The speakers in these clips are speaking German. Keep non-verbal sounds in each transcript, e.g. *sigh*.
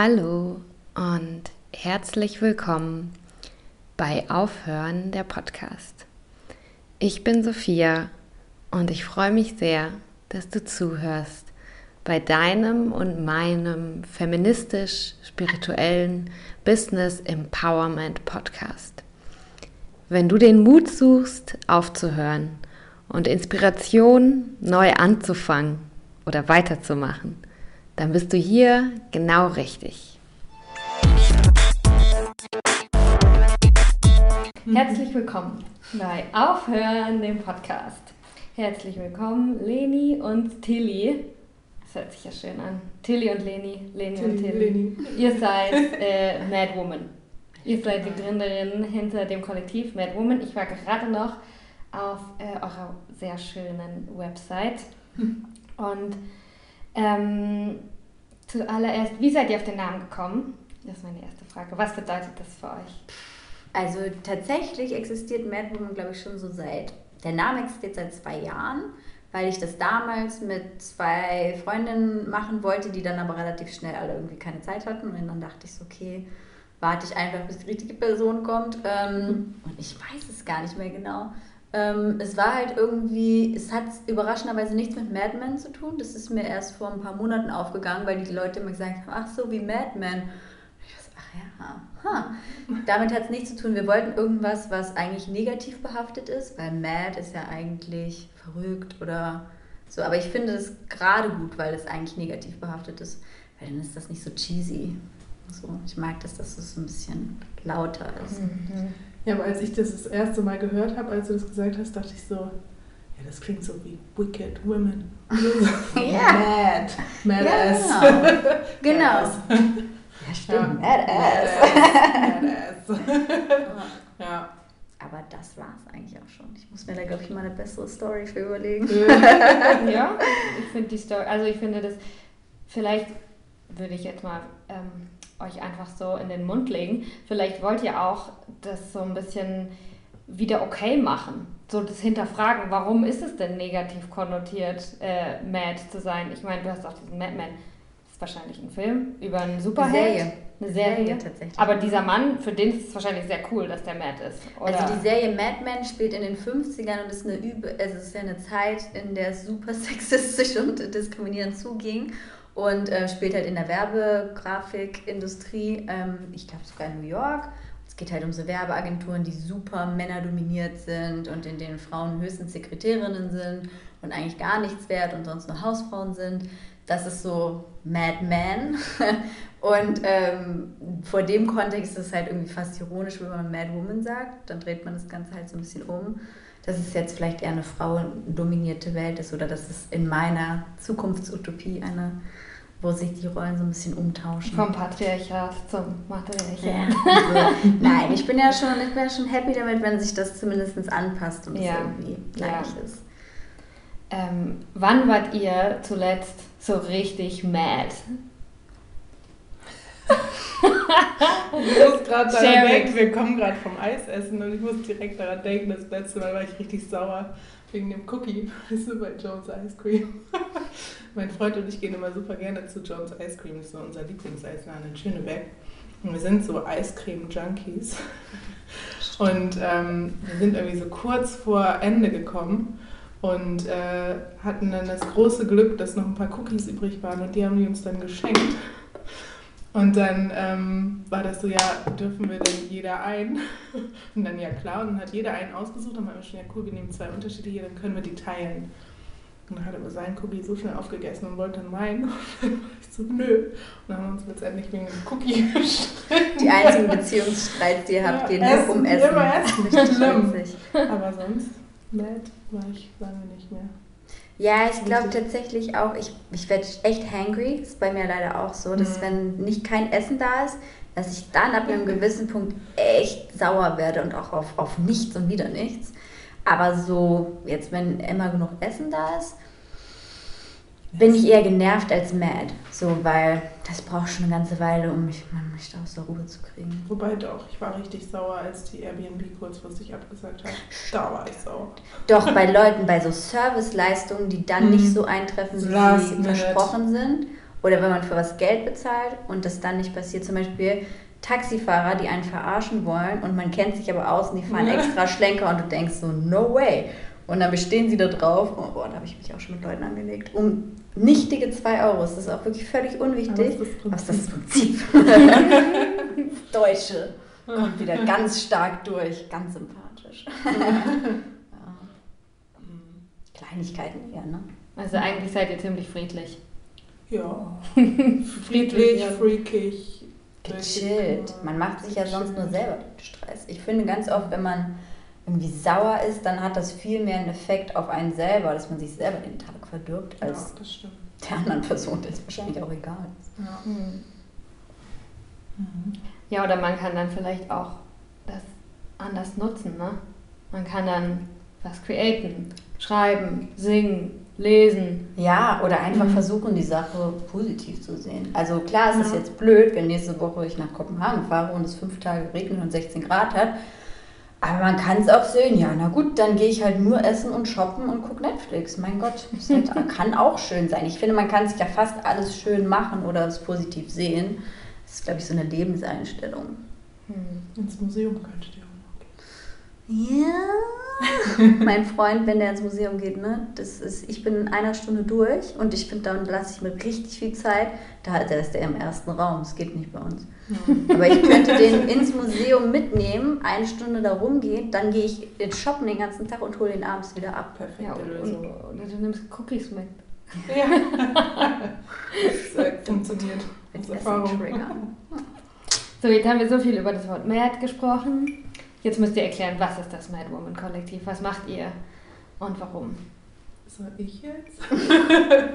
Hallo und herzlich willkommen bei Aufhören der Podcast. Ich bin Sophia und ich freue mich sehr, dass du zuhörst bei deinem und meinem feministisch-spirituellen Business Empowerment Podcast. Wenn du den Mut suchst, aufzuhören und Inspiration neu anzufangen oder weiterzumachen, dann bist du hier genau richtig. Herzlich willkommen bei Aufhören, dem Podcast. Herzlich willkommen, Leni und Tilly. Das hört sich ja schön an. Tilly und Leni, Leni Tilly, und Tilly. Leni. Ihr seid *laughs* äh, Mad Woman. Ihr seid die Gründerin hinter dem Kollektiv Mad Woman. Ich war gerade noch auf äh, eurer sehr schönen Website und ähm, zuallererst, wie seid ihr auf den Namen gekommen? Das ist meine erste Frage. Was bedeutet das für euch? Also tatsächlich existiert Mad Woman, glaube ich, schon so seit, der Name existiert seit zwei Jahren, weil ich das damals mit zwei Freundinnen machen wollte, die dann aber relativ schnell alle irgendwie keine Zeit hatten. Und dann dachte ich so, okay, warte ich einfach, bis die richtige Person kommt. Ähm, und ich weiß es gar nicht mehr genau. Ähm, es war halt irgendwie, es hat überraschenderweise nichts mit Mad Men zu tun. Das ist mir erst vor ein paar Monaten aufgegangen, weil die Leute immer gesagt haben, ach so, wie Mad Men. Ich dachte, ach ja, huh. damit hat es nichts zu tun. Wir wollten irgendwas, was eigentlich negativ behaftet ist, weil Mad ist ja eigentlich verrückt oder so. Aber ich finde es gerade gut, weil es eigentlich negativ behaftet ist, weil dann ist das nicht so cheesy. So, ich mag das, dass es ein bisschen lauter ist. Mhm. Ja, aber als ich das das erste Mal gehört habe, als du das gesagt hast, dachte ich so, ja, das klingt so wie Wicked Women. *laughs* ja. Mad. Mad ja, ass. Genau. *laughs* genau. ja, stimmt. Ja. Mad ass. Mad ass. *laughs* ja. Aber das war es eigentlich auch schon. Ich muss mir da, glaube ich, mal eine bessere Story für überlegen. ja, ich finde die Story, also ich finde das, vielleicht würde ich jetzt mal ähm, euch einfach so in den Mund legen. Vielleicht wollt ihr auch das so ein bisschen wieder okay machen. So das Hinterfragen, warum ist es denn negativ konnotiert, äh, mad zu sein? Ich meine, du hast auch diesen Madman. Das ist wahrscheinlich ein Film über einen Superheld. Eine Serie. Eine Serie. Serie tatsächlich. Aber dieser Mann, für den ist es wahrscheinlich sehr cool, dass der mad ist. Oder? Also die Serie Mad Men spielt in den 50ern und ist eine Übe, also es ist ja eine Zeit, in der es super *laughs* sexistisch und diskriminierend zuging und äh, spielt halt in der Werbegrafikindustrie, ähm, ich glaube sogar in New York. Es geht halt um so Werbeagenturen, die super männerdominiert sind und in denen Frauen höchstens Sekretärinnen sind und eigentlich gar nichts wert und sonst nur Hausfrauen sind. Das ist so Mad Men. *laughs* und ähm, vor dem Kontext ist es halt irgendwie fast ironisch, wenn man Mad Woman sagt. Dann dreht man das Ganze halt so ein bisschen um dass es jetzt vielleicht eher eine frauendominierte Welt ist oder dass es in meiner Zukunftsutopie eine wo sich die Rollen so ein bisschen umtauschen. Vom Patriarchat zum Matriarchat. Ja, *laughs* also, nein, ich bin ja schon, ich bin ja schon happy damit, wenn sich das zumindest anpasst und ja. es irgendwie gleich ja. ist. Ähm, wann wart ihr zuletzt so richtig mad? ich muss gerade daran denken, wir kommen gerade vom Eisessen und ich muss direkt daran denken, das letzte Mal war ich richtig sauer wegen dem Cookie, *laughs* weißt du, bei Jones Ice Cream. *laughs* mein Freund und ich gehen immer super gerne zu Jones Ice Cream, das ist so unser Lieblingseisladen in Schönebeck. Und wir sind so Eiscreme-Junkies. *laughs* Und ähm, wir sind irgendwie so kurz vor Ende gekommen und äh, hatten dann das große Glück, dass noch ein paar Cookies übrig waren und die haben die uns dann geschenkt. Und dann ähm, war das so, ja, dürfen wir denn jeder ein? *laughs* Und dann, ja klar, und dann hat jeder einen ausgesucht. Dann haben wir schon, ja cool, wir nehmen zwei unterschiedliche, dann können wir die teilen. Und dann hat er aber seinen Cookie so schnell aufgegessen und wollte dann meinen. *laughs* Und dann war ich so, nö. Und dann haben wir uns letztendlich wegen dem Cookie *laughs* gestritten. Die einzigen Beziehungsstreits, die ihr habt, ja, gehen essen, um Essen. Immer essen. Richtig schlimm. Aber sonst, mad war ich lange nicht mehr. Ja, ich glaube tatsächlich auch, ich, ich werde echt hangry. Ist bei mir leider auch so, dass mhm. wenn nicht kein Essen da ist, dass ich dann ab einem gewissen Punkt echt sauer werde und auch auf, auf nichts und wieder nichts. Aber so, jetzt wenn immer genug Essen da ist, bin ich eher genervt als mad. So, weil das braucht schon eine ganze Weile, um mich, man, mich da aus der Ruhe zu kriegen. Wobei doch, ich war richtig sauer, als die Airbnb kurzfristig abgesagt hat. Da war ich sauer. Doch, bei Leuten, bei so Serviceleistungen, die dann nicht mhm. so eintreffen, wie sie versprochen sind. Oder wenn man für was Geld bezahlt und das dann nicht passiert, zum Beispiel Taxifahrer, die einen verarschen wollen und man kennt sich aber aus und die fahren *laughs* extra Schlenker und du denkst so, no way. Und dann bestehen sie da drauf, oh boah, da habe ich mich auch schon mit Leuten angelegt, um nichtige 2 Euro. Das ist auch wirklich völlig unwichtig. Was ist das Prinzip? *laughs* Deutsche kommt wieder ganz stark durch, ganz sympathisch. *laughs* ja. Kleinigkeiten eher, ne? Also eigentlich seid ihr ziemlich friedlich. Ja. *laughs* friedlich, freakig. Gechillt. Man macht sich ja sonst nur selber den Stress. Ich finde ganz oft, wenn man irgendwie sauer ist, dann hat das viel mehr einen Effekt auf einen selber, dass man sich selber den Tag verdirbt, als ja, der anderen Person, der es wahrscheinlich auch egal ist. Ja. Mhm. ja, oder man kann dann vielleicht auch das anders nutzen. Ne? Man kann dann was createn, schreiben, singen, lesen. Ja, oder einfach mhm. versuchen, die Sache positiv zu sehen. Also klar, es ja. ist jetzt blöd, wenn nächste Woche ich nach Kopenhagen fahre und es fünf Tage regnet und 16 Grad hat. Aber man kann es auch sehen, ja, na gut, dann gehe ich halt nur essen und shoppen und gucke Netflix. Mein Gott, das halt, *laughs* kann auch schön sein. Ich finde, man kann sich ja fast alles schön machen oder es positiv sehen. Das ist, glaube ich, so eine Lebenseinstellung. Hm. Ins Museum könntet ihr ja. *laughs* mein Freund, wenn der ins Museum geht, ne, das ist, ich bin in einer Stunde durch und ich finde, dann lasse ich mir richtig viel Zeit. Da ist der im ersten Raum, das geht nicht bei uns. Aber ich könnte den ins Museum mitnehmen, eine Stunde da rumgehen, dann gehe ich in shoppen den ganzen Tag und hole ihn abends wieder ab. Perfekte ja, und, Lösung. Du nimmst Cookies mit. Ja. *laughs* das funktioniert. Mit. So, jetzt haben wir so viel über das Wort Mad gesprochen. Jetzt müsst ihr erklären, was ist das Mad Woman Kollektiv? Was macht ihr und warum? Soll ich jetzt? *laughs*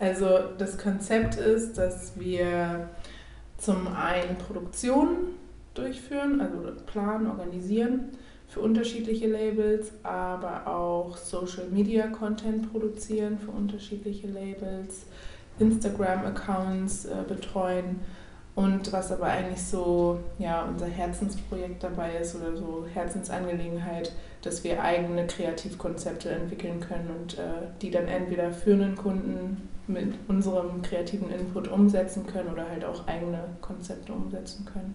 also das Konzept ist, dass wir zum einen Produktionen durchführen, also planen, organisieren für unterschiedliche Labels, aber auch Social Media Content produzieren für unterschiedliche Labels, Instagram-Accounts äh, betreuen. Und was aber eigentlich so ja, unser Herzensprojekt dabei ist oder so Herzensangelegenheit, dass wir eigene Kreativkonzepte entwickeln können und äh, die dann entweder für einen Kunden mit unserem kreativen Input umsetzen können oder halt auch eigene Konzepte umsetzen können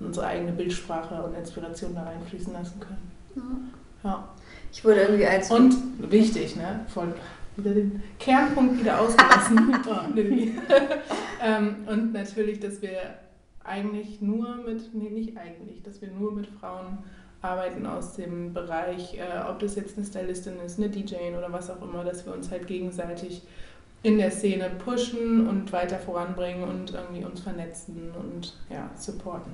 und unsere eigene Bildsprache und Inspiration da reinfließen lassen können. Ja. ja. Ich wurde irgendwie als. Und wichtig, ne? Voll wieder den Kernpunkt wieder ausgelassen. *laughs* oh, *laughs* ähm, und natürlich, dass wir eigentlich nur mit, nee, nicht eigentlich, dass wir nur mit Frauen arbeiten aus dem Bereich, äh, ob das jetzt eine Stylistin ist, eine DJ oder was auch immer, dass wir uns halt gegenseitig in der Szene pushen und weiter voranbringen und irgendwie uns vernetzen und ja, supporten.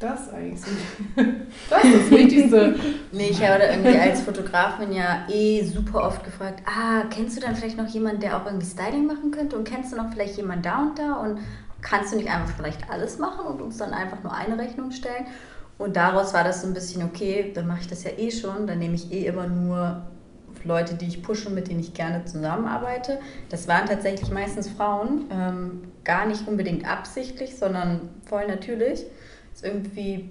Das eigentlich so. *laughs* Das ist das Wichtigste. nee, ich habe irgendwie als Fotografin ja eh super oft gefragt, ah, kennst du dann vielleicht noch jemanden, der auch irgendwie Styling machen könnte? Und kennst du noch vielleicht jemanden da und da? Und kannst du nicht einfach vielleicht alles machen und uns dann einfach nur eine Rechnung stellen? Und daraus war das so ein bisschen, okay, dann mache ich das ja eh schon, dann nehme ich eh immer nur Leute, die ich pushe, mit denen ich gerne zusammenarbeite. Das waren tatsächlich meistens Frauen, ähm, gar nicht unbedingt absichtlich, sondern voll natürlich irgendwie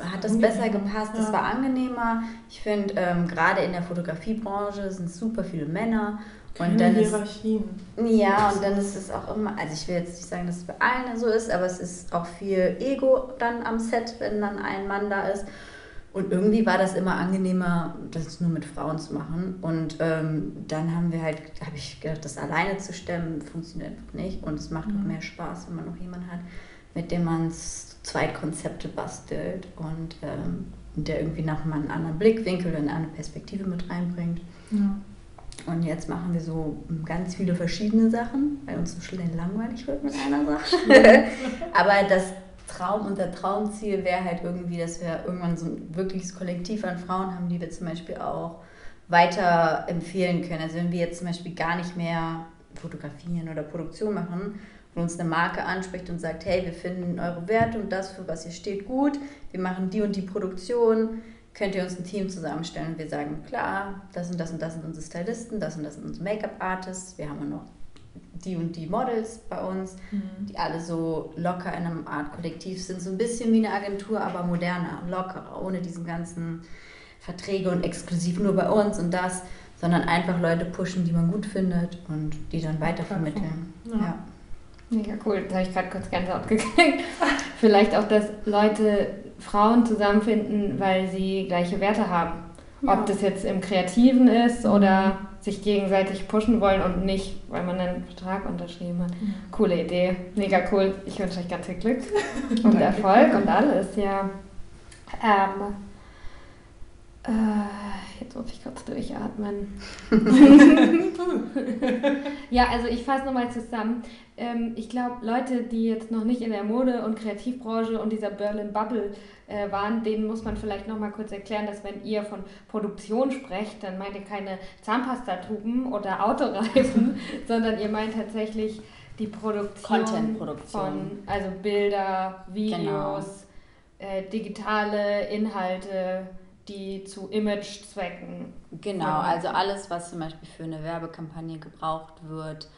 hat das besser gepasst, es ja. war angenehmer. Ich finde, ähm, gerade in der Fotografiebranche sind super viele Männer. Und dann Hierarchien. Ist, ja, und dann ist es auch immer, also ich will jetzt nicht sagen, dass es bei allen so ist, aber es ist auch viel Ego dann am Set, wenn dann ein Mann da ist. Und irgendwie war das immer angenehmer, das nur mit Frauen zu machen. Und ähm, dann haben wir halt, habe ich gedacht, das alleine zu stemmen, funktioniert einfach nicht. Und es macht mhm. auch mehr Spaß, wenn man noch jemanden hat, mit dem man zwei Konzepte bastelt und ähm, der irgendwie nach einem anderen Blickwinkel und eine Perspektive mit reinbringt. Ja. Und jetzt machen wir so ganz viele verschiedene Sachen, weil uns so schnell langweilig wird mit einer Sache. *laughs* *laughs* Aber das Traum, unser Traumziel wäre halt irgendwie, dass wir irgendwann so ein wirkliches Kollektiv an Frauen haben, die wir zum Beispiel auch weiter empfehlen können. Also wenn wir jetzt zum Beispiel gar nicht mehr fotografieren oder Produktion machen, und uns eine Marke anspricht und sagt, hey, wir finden eure Werte und das, für was ihr steht, gut, wir machen die und die Produktion, könnt ihr uns ein Team zusammenstellen und wir sagen, klar, das und das und das sind unsere Stylisten, das und das sind unsere Make-up-Artists, wir haben noch die und die Models bei uns, mhm. die alle so locker in einem Art Kollektiv sind, so ein bisschen wie eine Agentur, aber moderner, lockerer, ohne diesen ganzen Verträge und exklusiv nur bei uns und das sondern einfach Leute pushen, die man gut findet und die dann weitervermitteln. Ja. ja. Mega cool, da habe ich gerade kurz Gänsehaut gekriegt. *laughs* Vielleicht auch, dass Leute Frauen zusammenfinden, weil sie gleiche Werte haben. Ja. Ob das jetzt im Kreativen ist mhm. oder sich gegenseitig pushen wollen und nicht, weil man einen Vertrag unterschrieben hat. Mhm. Coole Idee, mega cool. Ich wünsche euch ganz viel Glück *laughs* und Erfolg und alles, ja. Ähm, äh, jetzt muss ich kurz durchatmen. *laughs* ja, also ich fasse nochmal zusammen. Ähm, ich glaube, Leute, die jetzt noch nicht in der Mode- und Kreativbranche und dieser Berlin Bubble äh, waren, denen muss man vielleicht nochmal kurz erklären, dass wenn ihr von Produktion sprecht, dann meint ihr keine Zahnpastatuben oder Autoreifen, *laughs* sondern ihr meint tatsächlich die Produktion, Content-Produktion. von, also Bilder, Videos, genau. äh, digitale Inhalte die zu Image-Zwecken. Genau, also alles, was zum Beispiel für eine Werbekampagne gebraucht wird,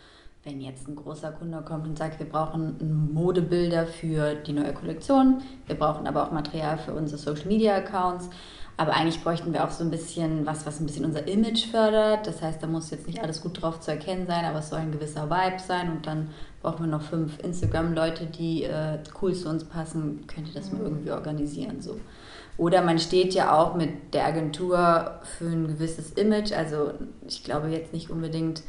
wenn jetzt ein großer Kunde kommt und sagt, wir brauchen Modebilder für die neue Kollektion, wir brauchen aber auch Material für unsere Social Media Accounts. Aber eigentlich bräuchten wir auch so ein bisschen was, was ein bisschen unser Image fördert. Das heißt, da muss jetzt nicht alles gut drauf zu erkennen sein, aber es soll ein gewisser Vibe sein. Und dann brauchen wir noch fünf Instagram-Leute, die äh, cool zu uns passen. Könnt ihr das mal mhm. irgendwie organisieren? So. Oder man steht ja auch mit der Agentur für ein gewisses Image. Also ich glaube jetzt nicht unbedingt,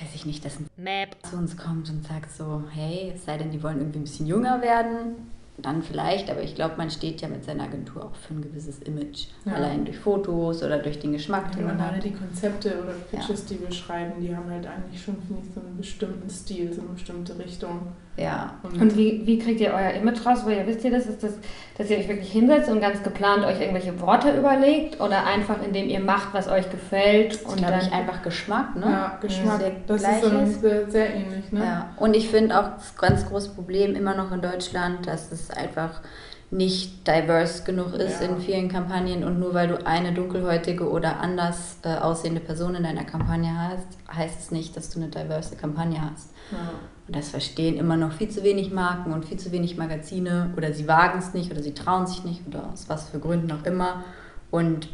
weiß ich nicht, dass ein Map. zu uns kommt und sagt so, hey, es sei denn, die wollen irgendwie ein bisschen jünger werden dann vielleicht, aber ich glaube, man steht ja mit seiner Agentur auch für ein gewisses Image. Ja. Allein durch Fotos oder durch den Geschmack, den man hat. die Konzepte oder Pitches, ja. die wir schreiben, die haben halt eigentlich schon, finde ich, so einen bestimmten Stil, so eine bestimmte Richtung. Ja. Und, und wie, wie kriegt ihr euer Image raus? Weil ihr wisst ihr das, ist das, dass ihr euch wirklich hinsetzt und ganz geplant euch irgendwelche Worte überlegt oder einfach indem ihr macht, was euch gefällt und dann ich einfach Geschmack, ne? Ja, Geschmack. Das ist so sehr, sehr ähnlich, ne? Ja. Und ich finde auch das ganz große Problem immer noch in Deutschland, dass es einfach nicht diverse genug ist ja. in vielen Kampagnen und nur weil du eine dunkelhäutige oder anders äh, aussehende Person in deiner Kampagne hast, heißt es nicht, dass du eine diverse Kampagne hast. Ja. Und das verstehen immer noch viel zu wenig Marken und viel zu wenig Magazine oder sie wagen es nicht oder sie trauen sich nicht oder aus was für Gründen auch immer. Und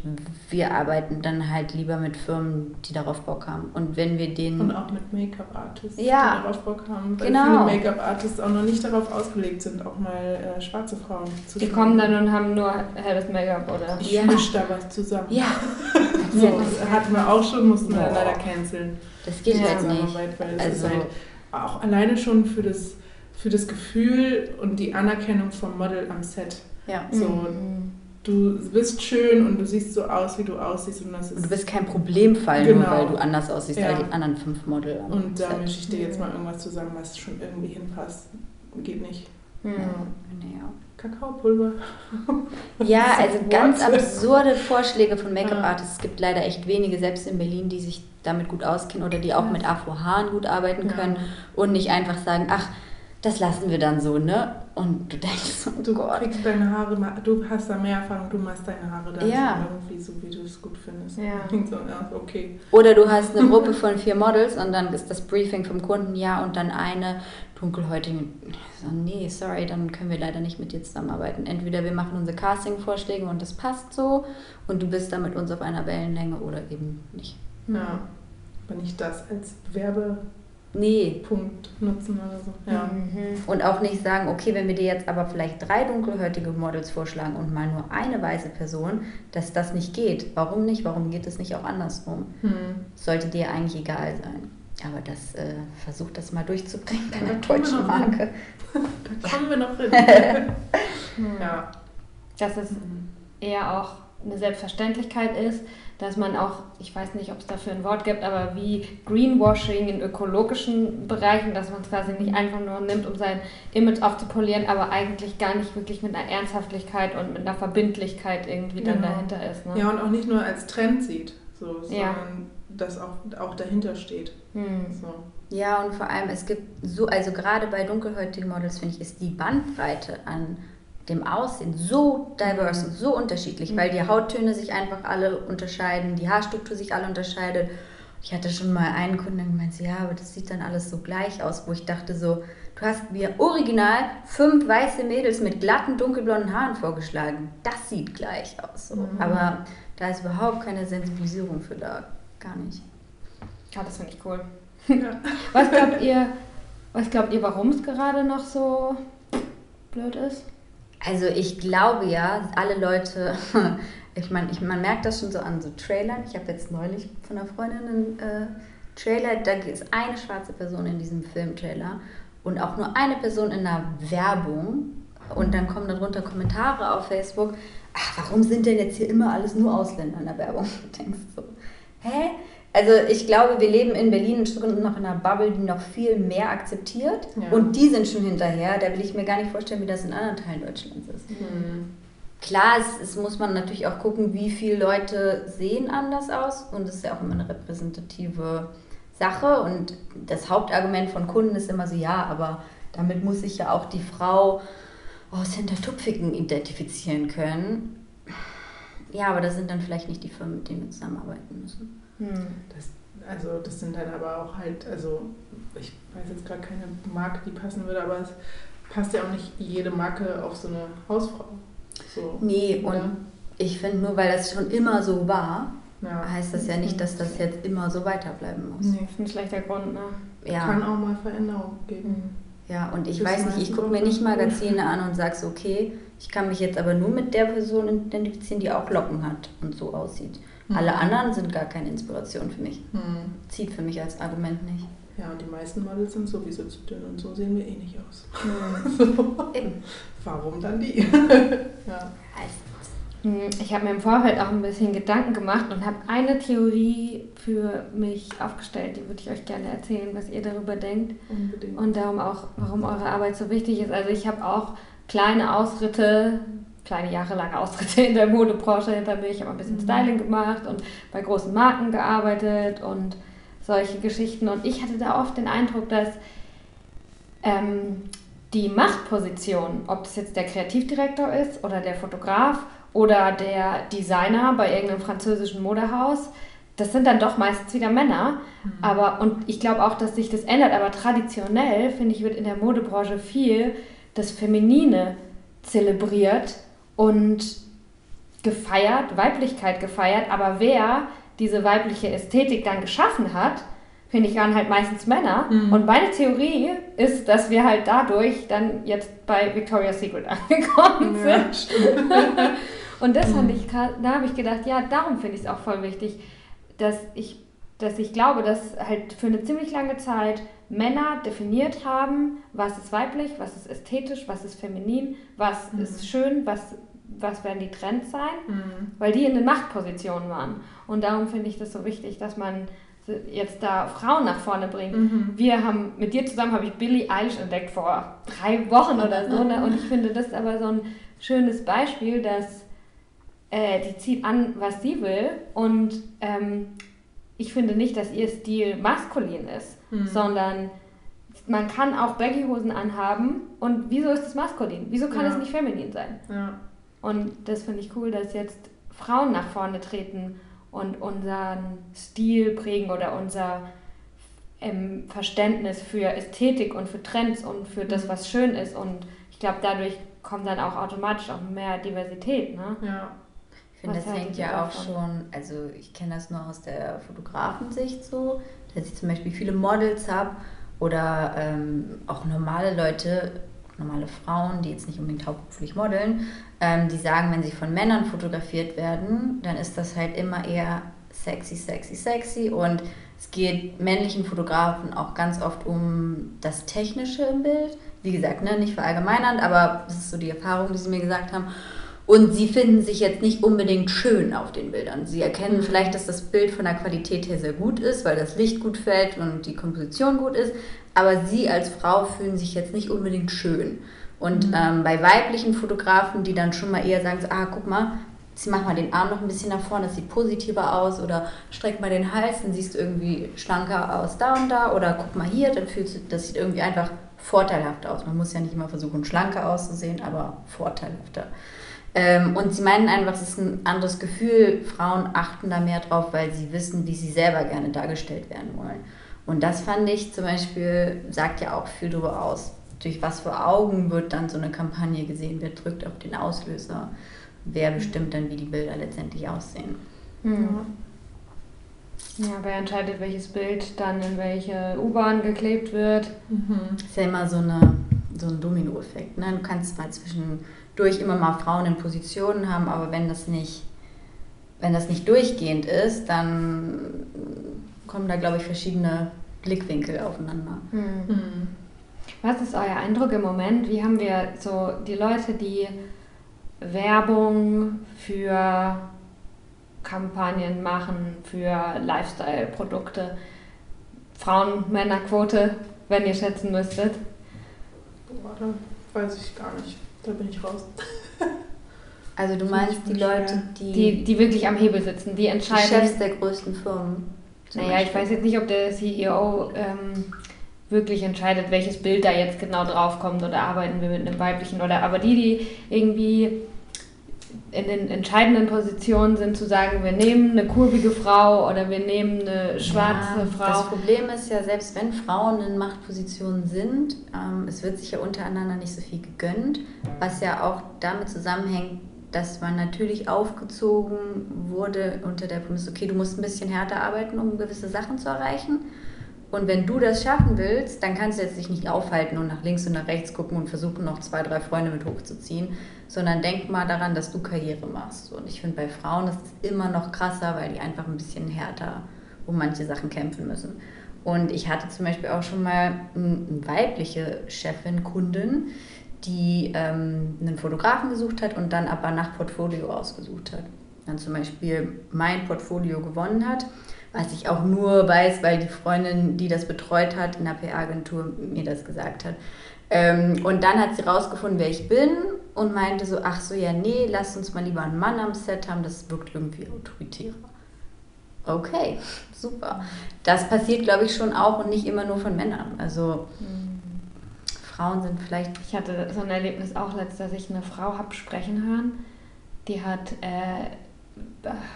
wir arbeiten dann halt lieber mit Firmen, die darauf Bock haben. Und wenn wir den. Und auch mit Make-up-Artists, ja, die darauf Bock haben. Weil genau. viele Make-up-Artists auch noch nicht darauf ausgelegt sind, auch mal äh, schwarze Frauen zu Die kommen dann und haben nur helles Make-up, oder? Ich ja. mische da was zusammen. Ja. *laughs* so, das hatten wir auch schon, mussten wir leider canceln. Das geht ja. halt nicht. Weil also, ist halt auch alleine schon für das, für das Gefühl und die Anerkennung vom Model am Set. Ja. So, mhm du bist schön und du siehst so aus, wie du aussiehst. Und, das ist und du bist kein Problemfall, genau. nur weil du anders aussiehst ja. als die anderen fünf Model. Und da mische ich dir jetzt mal irgendwas zusammen, was schon irgendwie hinpasst. Geht nicht. Hm. Ja. Kakaopulver. *laughs* Ja, *laughs* also ganz absurde Vorschläge von Make-up-Artists. Es gibt leider echt wenige, selbst in Berlin, die sich damit gut auskennen oder die auch mit Afro-Haaren gut arbeiten können und nicht einfach sagen, ach, das lassen wir dann so, ne? Und du denkst, oh du Gott. kriegst deine Haare, du hast da mehr Erfahrung, du machst deine Haare dann ja. irgendwie so, wie du es gut findest. Ja. *laughs* So, ja, okay. Oder du hast eine *laughs* Gruppe von vier Models und dann ist das Briefing vom Kunden, ja, und dann eine dunkelhäutige. So, nee, sorry, dann können wir leider nicht mit dir zusammenarbeiten. Entweder wir machen unsere Casting-Vorschläge und das passt so und du bist da mit uns auf einer Wellenlänge oder eben nicht. Ja, aber nicht das als Werbe nee. Punkt nutzen oder so. Ja. Mhm. Und auch nicht sagen, okay, wenn wir dir jetzt aber vielleicht drei dunkelhäutige Models vorschlagen und mal nur eine weiße Person, dass das nicht geht. Warum nicht? Warum geht es nicht auch andersrum? Mhm. Sollte dir eigentlich egal sein. Aber das äh, versucht das mal durchzubringen bei einer deutschen Marke. da kommen wir noch hin. *laughs* ja. Dass es eher auch eine Selbstverständlichkeit ist, dass man auch, ich weiß nicht, ob es dafür ein Wort gibt, aber wie Greenwashing in ökologischen Bereichen, dass man es quasi nicht einfach nur nimmt, um sein Image aufzupolieren, aber eigentlich gar nicht wirklich mit einer Ernsthaftigkeit und mit einer Verbindlichkeit irgendwie dann genau. dahinter ist. Ne? Ja, und auch nicht nur als Trend sieht, so, sondern ja. das auch, auch dahinter steht. Hm. So. Ja, und vor allem, es gibt so, also gerade bei dunkelhäutigen Models, finde ich, ist die Bandbreite an dem Aussehen so diverse und so unterschiedlich, mhm. weil die Hauttöne sich einfach alle unterscheiden, die Haarstruktur sich alle unterscheidet. Ich hatte schon mal einen Kunden, der gemeint, ja, aber das sieht dann alles so gleich aus, wo ich dachte so, du hast mir original fünf weiße Mädels mit glatten, dunkelblonden Haaren vorgeschlagen. Das sieht gleich aus. So. Mhm. Aber da ist überhaupt keine Sensibilisierung für da. gar nicht. Ja, das finde ich cool. Ja. *laughs* Was glaubt ihr, was glaubt ihr, warum es gerade noch so blöd ist? Also ich glaube ja, alle Leute, *laughs* ich meine, ich, man merkt das schon so an so Trailern. Ich habe jetzt neulich von einer Freundin einen äh, Trailer, da ist eine schwarze Person in diesem Filmtrailer und auch nur eine Person in der Werbung. Und dann kommen darunter Kommentare auf Facebook, ach, warum sind denn jetzt hier immer alles nur Ausländer in der Werbung? *laughs* Du denkst so, hä? Also ich glaube, wir leben in Berlin ein Stück noch in einer Bubble, die noch viel mehr akzeptiert. Ja. Und die sind schon hinterher. Da will ich mir gar nicht vorstellen, wie das in anderen Teilen Deutschlands ist. Mhm. Klar, es, es, muss man natürlich auch gucken, wie viele Leute sehen anders aus. Und es ist ja auch immer eine repräsentative Sache. Und das Hauptargument von Kunden ist immer so, ja, aber damit muss sich ja auch die Frau aus Hintertupfigen identifizieren können. Ja, aber das sind dann vielleicht nicht die Firmen, mit denen wir zusammenarbeiten müssen. Hm. Das, also das sind dann aber auch halt, also ich weiß jetzt gerade keine Marke, die passen würde, aber es passt ja auch nicht jede Marke auf so eine Hausfrau. So, nee, und ja. ich finde nur, weil das schon immer so war, ja. heißt das ja nicht, dass das jetzt immer so weiterbleiben muss. Nee, ist ein schlechter Grund, ne? Ja. Kann auch mal Veränderungen geben. Mhm. Ja, und ich weiß nicht, ich gucke mir nicht Magazine an und sage so, okay, ich kann mich jetzt aber nur mit der Person identifizieren, die auch Locken hat und so aussieht. Mhm. Alle anderen sind gar keine Inspiration für mich. Mhm. Zieht für mich als Argument nicht. Ja, und die meisten Models sind sowieso zu dünn und so sehen wir eh nicht aus. Mhm. so. *laughs* Eben. Warum dann die? *laughs* ja. Hm, ich habe mir im Vorfeld auch ein bisschen Gedanken gemacht und habe eine Theorie für mich aufgestellt, die würde ich euch gerne erzählen, was ihr darüber denkt. Unbedingt. Und darum auch, warum eure Arbeit so wichtig ist. Also ich habe auch kleine Ausritte kleine jahrelange Ausritte in der Modebranche hinter mir. Ich habe ein bisschen mhm. Styling gemacht und bei großen Marken gearbeitet und solche Geschichten. Und ich hatte da oft den Eindruck, dass ähm, die Machtposition, ob das jetzt der Kreativdirektor ist oder der Fotograf oder der Designer bei irgendeinem französischen Modehaus, das sind dann doch meistens wieder Männer. Mhm. Aber, und ich glaube auch, dass sich das ändert, aber traditionell, finde ich, wird in der Modebranche viel das Feminine zelebriert und gefeiert, Weiblichkeit gefeiert, aber wer diese weibliche Ästhetik dann geschaffen hat, finde ich, waren halt meistens Männer. Mhm. Und meine Theorie ist, dass wir halt dadurch dann jetzt bei Victoria's Secret *laughs* angekommen ja, sind. *laughs* und das mhm. ich, da habe ich gedacht, ja, darum finde ich es auch voll wichtig, dass ich, dass ich glaube, dass halt für eine ziemlich lange Zeit Männer definiert haben, was ist weiblich, was ist ästhetisch, was ist feminin, was mhm. ist schön, was, was werden die Trends sein, mhm. weil die in den Machtpositionen waren. Und darum finde ich das so wichtig, dass man jetzt da Frauen nach vorne bringt. Mhm. Wir haben, mit dir zusammen habe ich Billie Eilish entdeckt vor drei Wochen oder so. Ne? Und ich finde das aber so ein schönes Beispiel, dass äh, die zieht an, was sie will. Und ähm, ich finde nicht, dass ihr Stil maskulin ist, mhm. sondern man kann auch Baggy-Hosen anhaben und wieso ist es maskulin? Wieso kann ja. es nicht feminin sein? Ja. Und das finde ich cool, dass jetzt Frauen nach vorne treten und unseren Stil prägen oder unser ähm, Verständnis für Ästhetik und für Trends und für das, mhm. was schön ist. Und ich glaube, dadurch kommt dann auch automatisch auch mehr Diversität. Ne? Ja. Finde, das hängt ja auch schon, also ich kenne das nur aus der Fotografensicht so, dass ich zum Beispiel viele Models habe oder ähm, auch normale Leute, normale Frauen, die jetzt nicht unbedingt hauptberuflich modeln, ähm, die sagen, wenn sie von Männern fotografiert werden, dann ist das halt immer eher sexy, sexy, sexy und es geht männlichen Fotografen auch ganz oft um das Technische im Bild. Wie gesagt, ne, nicht verallgemeinernd, aber das ist so die Erfahrung, die sie mir gesagt haben. Und sie finden sich jetzt nicht unbedingt schön auf den Bildern. Sie erkennen mhm. vielleicht, dass das Bild von der Qualität her sehr gut ist, weil das Licht gut fällt und die Komposition gut ist. Aber sie als Frau fühlen sich jetzt nicht unbedingt schön. Und mhm. ähm, bei weiblichen Fotografen, die dann schon mal eher sagen, so, ah, guck mal, sie macht mal den Arm noch ein bisschen nach vorne, das sieht positiver aus. Oder streck mal den Hals, dann siehst du irgendwie schlanker aus da und da. Oder guck mal hier, dann fühlst du, das sieht irgendwie einfach vorteilhaft aus. Man muss ja nicht immer versuchen, schlanker auszusehen, aber vorteilhafter. Ähm, und sie meinen einfach, es ist ein anderes Gefühl. Frauen achten da mehr drauf, weil sie wissen, wie sie selber gerne dargestellt werden wollen. Und das fand ich zum Beispiel, sagt ja auch viel darüber aus, durch was für Augen wird dann so eine Kampagne gesehen, wer drückt auf den Auslöser, wer bestimmt dann, wie die Bilder letztendlich aussehen. Mhm. Ja, wer entscheidet, welches Bild dann in welche U-Bahn geklebt wird? Mhm. Ist ja immer so, eine, so ein Dominoeffekt. Ne? Du kannst zwar zwischendurch immer mal Frauen in Positionen haben, aber wenn das nicht, wenn das nicht durchgehend ist, dann kommen da, glaube ich, verschiedene Blickwinkel aufeinander. Mhm. Was ist euer Eindruck im Moment? Wie haben wir so die Leute, die Werbung für Kampagnen machen, für Lifestyle-Produkte, Frauen-Männer-Quote, wenn ihr schätzen müsstet? Boah, da weiß ich gar nicht. Da bin ich raus. *laughs* Also du meinst die Leute, die, die, die wirklich am Hebel sitzen, die entscheiden. Die Chefs der größten Firmen. Naja, Beispiel. ich weiß jetzt nicht, ob der CEO ähm, wirklich entscheidet, welches Bild da jetzt genau draufkommt oder arbeiten wir mit einem weiblichen oder aber die, die irgendwie in den entscheidenden Positionen sind, zu sagen, wir nehmen eine kurvige Frau oder wir nehmen eine schwarze ja, Frau. Das Problem ist ja, selbst wenn Frauen in Machtpositionen sind, ähm, es wird sich ja untereinander nicht so viel gegönnt, was ja auch damit zusammenhängt, dass man natürlich aufgezogen wurde unter der Prämisse, okay, du musst ein bisschen härter arbeiten, um gewisse Sachen zu erreichen. Und wenn du das schaffen willst, dann kannst du jetzt dich nicht aufhalten und nach links und nach rechts gucken und versuchen, noch zwei, drei Freunde mit hochzuziehen, sondern denk mal daran, dass du Karriere machst. Und ich finde, bei Frauen ist es immer noch krasser, weil die einfach ein bisschen härter um manche Sachen kämpfen müssen. Und ich hatte zum Beispiel auch schon mal eine weibliche Chefin, Kundin, die ähm, einen Fotografen gesucht hat und dann aber nach Portfolio ausgesucht hat. Dann zum Beispiel mein Portfolio gewonnen hat was ich auch nur weiß, weil die Freundin, die das betreut hat in der PR-Agentur, mir das gesagt hat. Ähm, und dann hat sie rausgefunden, wer ich bin und meinte so, ach so, ja, nee, lass uns mal lieber einen Mann am Set haben, das wirkt irgendwie autoritärer. Okay, super. Das passiert, glaube ich, schon auch und nicht immer nur von Männern. Also mhm. Frauen sind vielleicht... Ich hatte so ein Erlebnis auch letztes, dass ich eine Frau habe sprechen hören, die hat... Äh,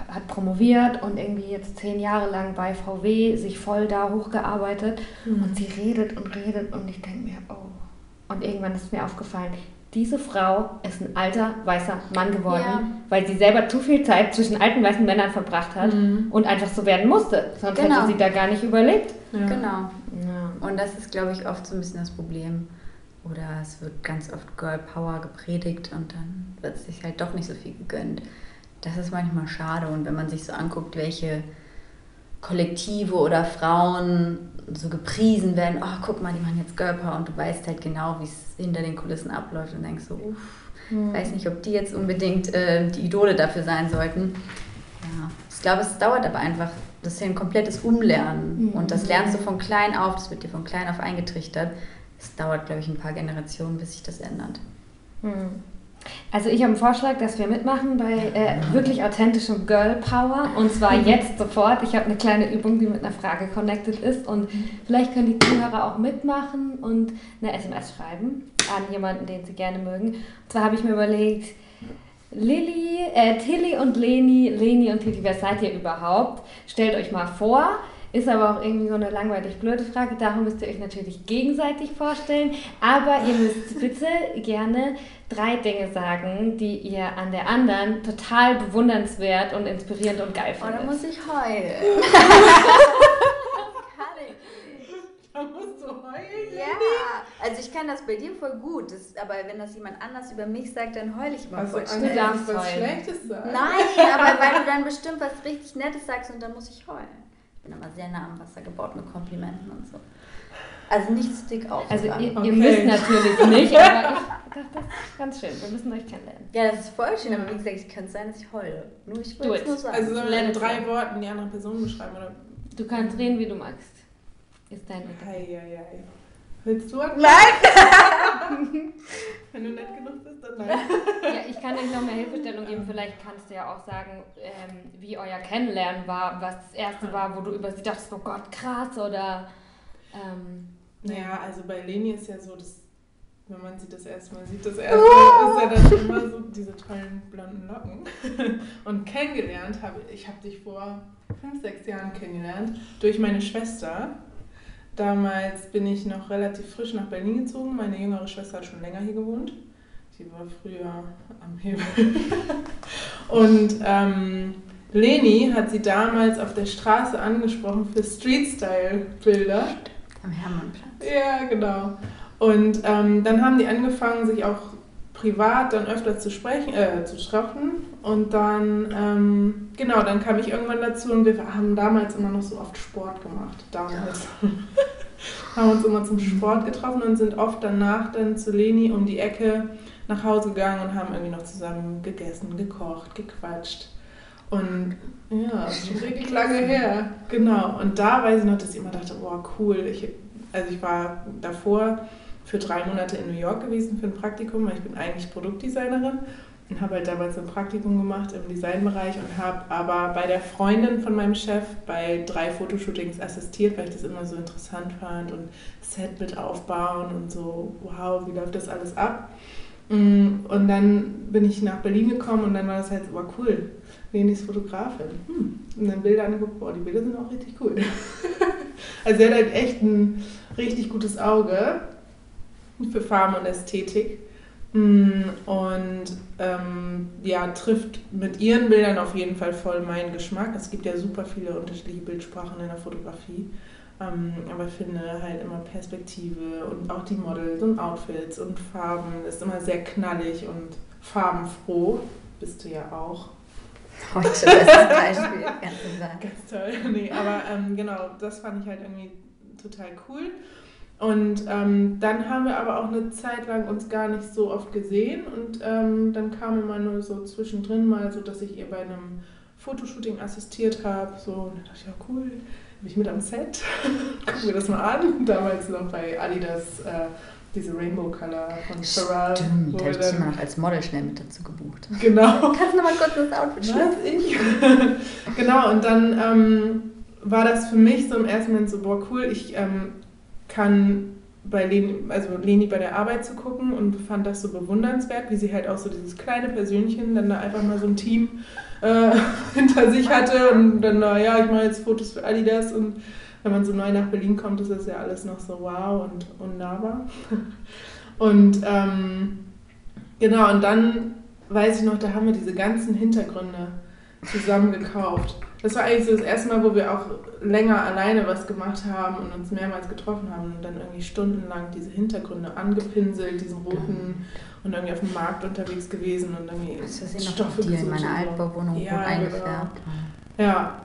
hat promoviert und irgendwie jetzt zehn Jahre lang bei VW sich voll da hochgearbeitet mhm. und sie redet und redet und ich denke mir, oh. Und irgendwann ist mir aufgefallen, diese Frau ist ein alter weißer Mann geworden, ja. weil sie selber zu viel Zeit zwischen alten weißen Männern verbracht hat mhm. und einfach so werden musste. Sonst genau. hätte sie da gar nicht überlebt. Ja. Genau. Ja. Und das ist, glaube ich, oft so ein bisschen das Problem. Oder es wird ganz oft Girl Power gepredigt und dann wird sich halt doch nicht so viel gegönnt das ist manchmal schade. Und wenn man sich so anguckt, welche Kollektive oder Frauen so gepriesen werden, oh, guck mal, die machen jetzt Girlpower und du weißt halt genau, wie es hinter den Kulissen abläuft und denkst so, uff, mhm. weiß nicht, ob die jetzt unbedingt äh, die Idole dafür sein sollten. Ja, ich glaube, es dauert aber einfach, das ist ja ein komplettes Umlernen mhm. und das lernst du von klein auf, das wird dir von klein auf eingetrichtert. Es dauert, glaube ich, ein paar Generationen, bis sich das ändert. Mhm. Also ich habe einen Vorschlag, dass wir mitmachen bei äh, wirklich authentischem Girl Power und zwar mhm. jetzt sofort. Ich habe eine kleine Übung, die mit einer Frage connected ist und vielleicht können die Zuhörer auch mitmachen und eine SMS schreiben an jemanden, den sie gerne mögen. Und zwar habe ich mir überlegt, Lilly, äh, Tilly und Leni, Leni und Tilly, wer seid ihr überhaupt? Stellt euch mal vor. Ist aber auch irgendwie so eine langweilig blöde Frage. Darum müsst ihr euch natürlich gegenseitig vorstellen. Aber ihr müsst *laughs* bitte gerne drei Dinge sagen, die ihr an der anderen total bewundernswert und inspirierend und geil findet. Oh, da muss ich heulen. *laughs* Da musst du heulen. Ja, also ich kann das bei dir voll gut. Das, aber wenn das jemand anders über mich sagt, dann heule ich mal also voll schnell. Du darfst was Schlechtes sagen. Nein, aber weil du dann bestimmt was richtig Nettes sagst und dann muss ich heulen. Ich bin aber sehr nah am Wasser gebaut mit Komplimenten und so. Also nicht zu dick auf. Also ihr, okay. ihr, müsst natürlich nicht, aber ich dachte, das ist ganz schön. Wir müssen euch kennenlernen. Ja, das ist voll schön, aber wie gesagt, es könnte sein, dass ich heule. Nur ich will es nur sagen. Also sollen wir in drei Worten die andere Person beschreiben? Oder? Du kannst reden, wie du magst. Ist dein Hei, hei, hei. Willst du anfangen? Nein! *laughs* Wenn du nett genug bist, dann *laughs* nein. ja, ich kann euch noch mehr Hilfestellung geben. Vielleicht kannst du ja auch sagen, ähm, wie euer Kennenlernen war, was das erste war, wo du über sie dachtest, oh Gott, krass, oder... Ähm, naja, also bei Leni ist ja so, dass, wenn man sie das erste Mal sieht, das erste oh! ist ja dann immer so diese tollen blonden Locken. *laughs* Und kennengelernt habe ich, habe dich vor fünf, sechs Jahren kennengelernt durch meine Schwester. Damals bin ich noch relativ frisch nach Berlin gezogen. Meine jüngere Schwester hat schon länger hier gewohnt. Sie war früher am Hebel. *laughs* Und ähm, Leni hat sie damals auf der Straße angesprochen für Street-Style-Bilder. Am Hermannplatz. Ja, genau. Und ähm, dann haben die angefangen, sich auch privat dann öfter zu sprechen, äh, zu treffen. Und dann, ähm, genau, dann kam ich irgendwann dazu und wir haben damals immer noch so oft Sport gemacht. Damals. Ja. haben uns immer zum Sport getroffen und sind oft danach dann zu Leni um die Ecke nach Hause gegangen und haben irgendwie noch zusammen gegessen, gekocht, gequatscht. Und ja, ist richtig lange her. Genau. Und da weiß ich noch, dass ich immer dachte, boah, cool. Ich, also ich war davor für drei Monate in New York gewesen für ein Praktikum, weil ich bin eigentlich Produktdesignerin und habe halt damals ein Praktikum gemacht im Designbereich und habe aber bei der Freundin von meinem Chef bei drei Fotoshootings assistiert, weil ich das immer so interessant fand und Set mit aufbauen und so, wow, wie läuft das alles ab? Mm, und dann bin ich nach Berlin gekommen und dann war das halt so, wow, cool, Leni ist Fotografin. Hm. Und dann Bilder angeguckt, boah, die Bilder sind auch richtig cool. *laughs* also sie hat halt echt ein richtig gutes Auge für Farben und Ästhetik. Mm, und ähm, ja, trifft mit ihren Bildern auf jeden Fall voll meinen Geschmack. Es gibt ja super viele unterschiedliche Bildsprachen in der Fotografie. Ähm, aber ich finde halt immer Perspektive und auch die Models und Outfits und Farben ist immer sehr knallig und farbenfroh. Bist du ja auch. Heute bestes Beispiel, ganz, *laughs* ganz toll. Nee, aber ähm, genau, das fand ich halt irgendwie total cool. Und ähm, dann haben wir aber auch eine Zeit lang uns gar nicht so oft gesehen und ähm, dann kam immer nur so zwischendrin mal so, dass ich ihr bei einem Fotoshooting assistiert habe. So, und dann dachte ich, ja cool, bin ich mit am Set, *laughs* gucken wir das mal an. *laughs* Damals noch bei Adidas äh, diese Rainbow Color von Pharrell. Stimmt, hätte ich immer noch als Model schnell mit dazu gebucht. *laughs* Genau. Kannst du noch mal kurz das Outfit schlüpfen? ich. genau, und dann ähm, war das für mich so im ersten Moment so, boah cool, ich ähm, kann bei Leni, also Leni bei der Arbeit zu gucken und fand das so bewundernswert, wie sie halt auch so dieses kleine Persönchen dann da einfach mal so ein Team äh, *laughs* hinter sich hatte und dann, naja, ich mache jetzt Fotos für Adidas und wenn man so neu nach Berlin kommt, ist das ja alles noch so wow und unnahbar. *laughs* Und ähm, genau, und dann weiß ich noch, da haben wir diese ganzen Hintergründe zusammen gekauft. Das war eigentlich so das erste Mal, wo wir auch länger alleine was gemacht haben und uns mehrmals getroffen haben und dann irgendwie stundenlang diese Hintergründe angepinselt, diesen roten und irgendwie auf dem Markt unterwegs gewesen und irgendwie das ist ja Stoffe die in meiner Altbauwohnung ja, eingefärbt. Genau. Ja.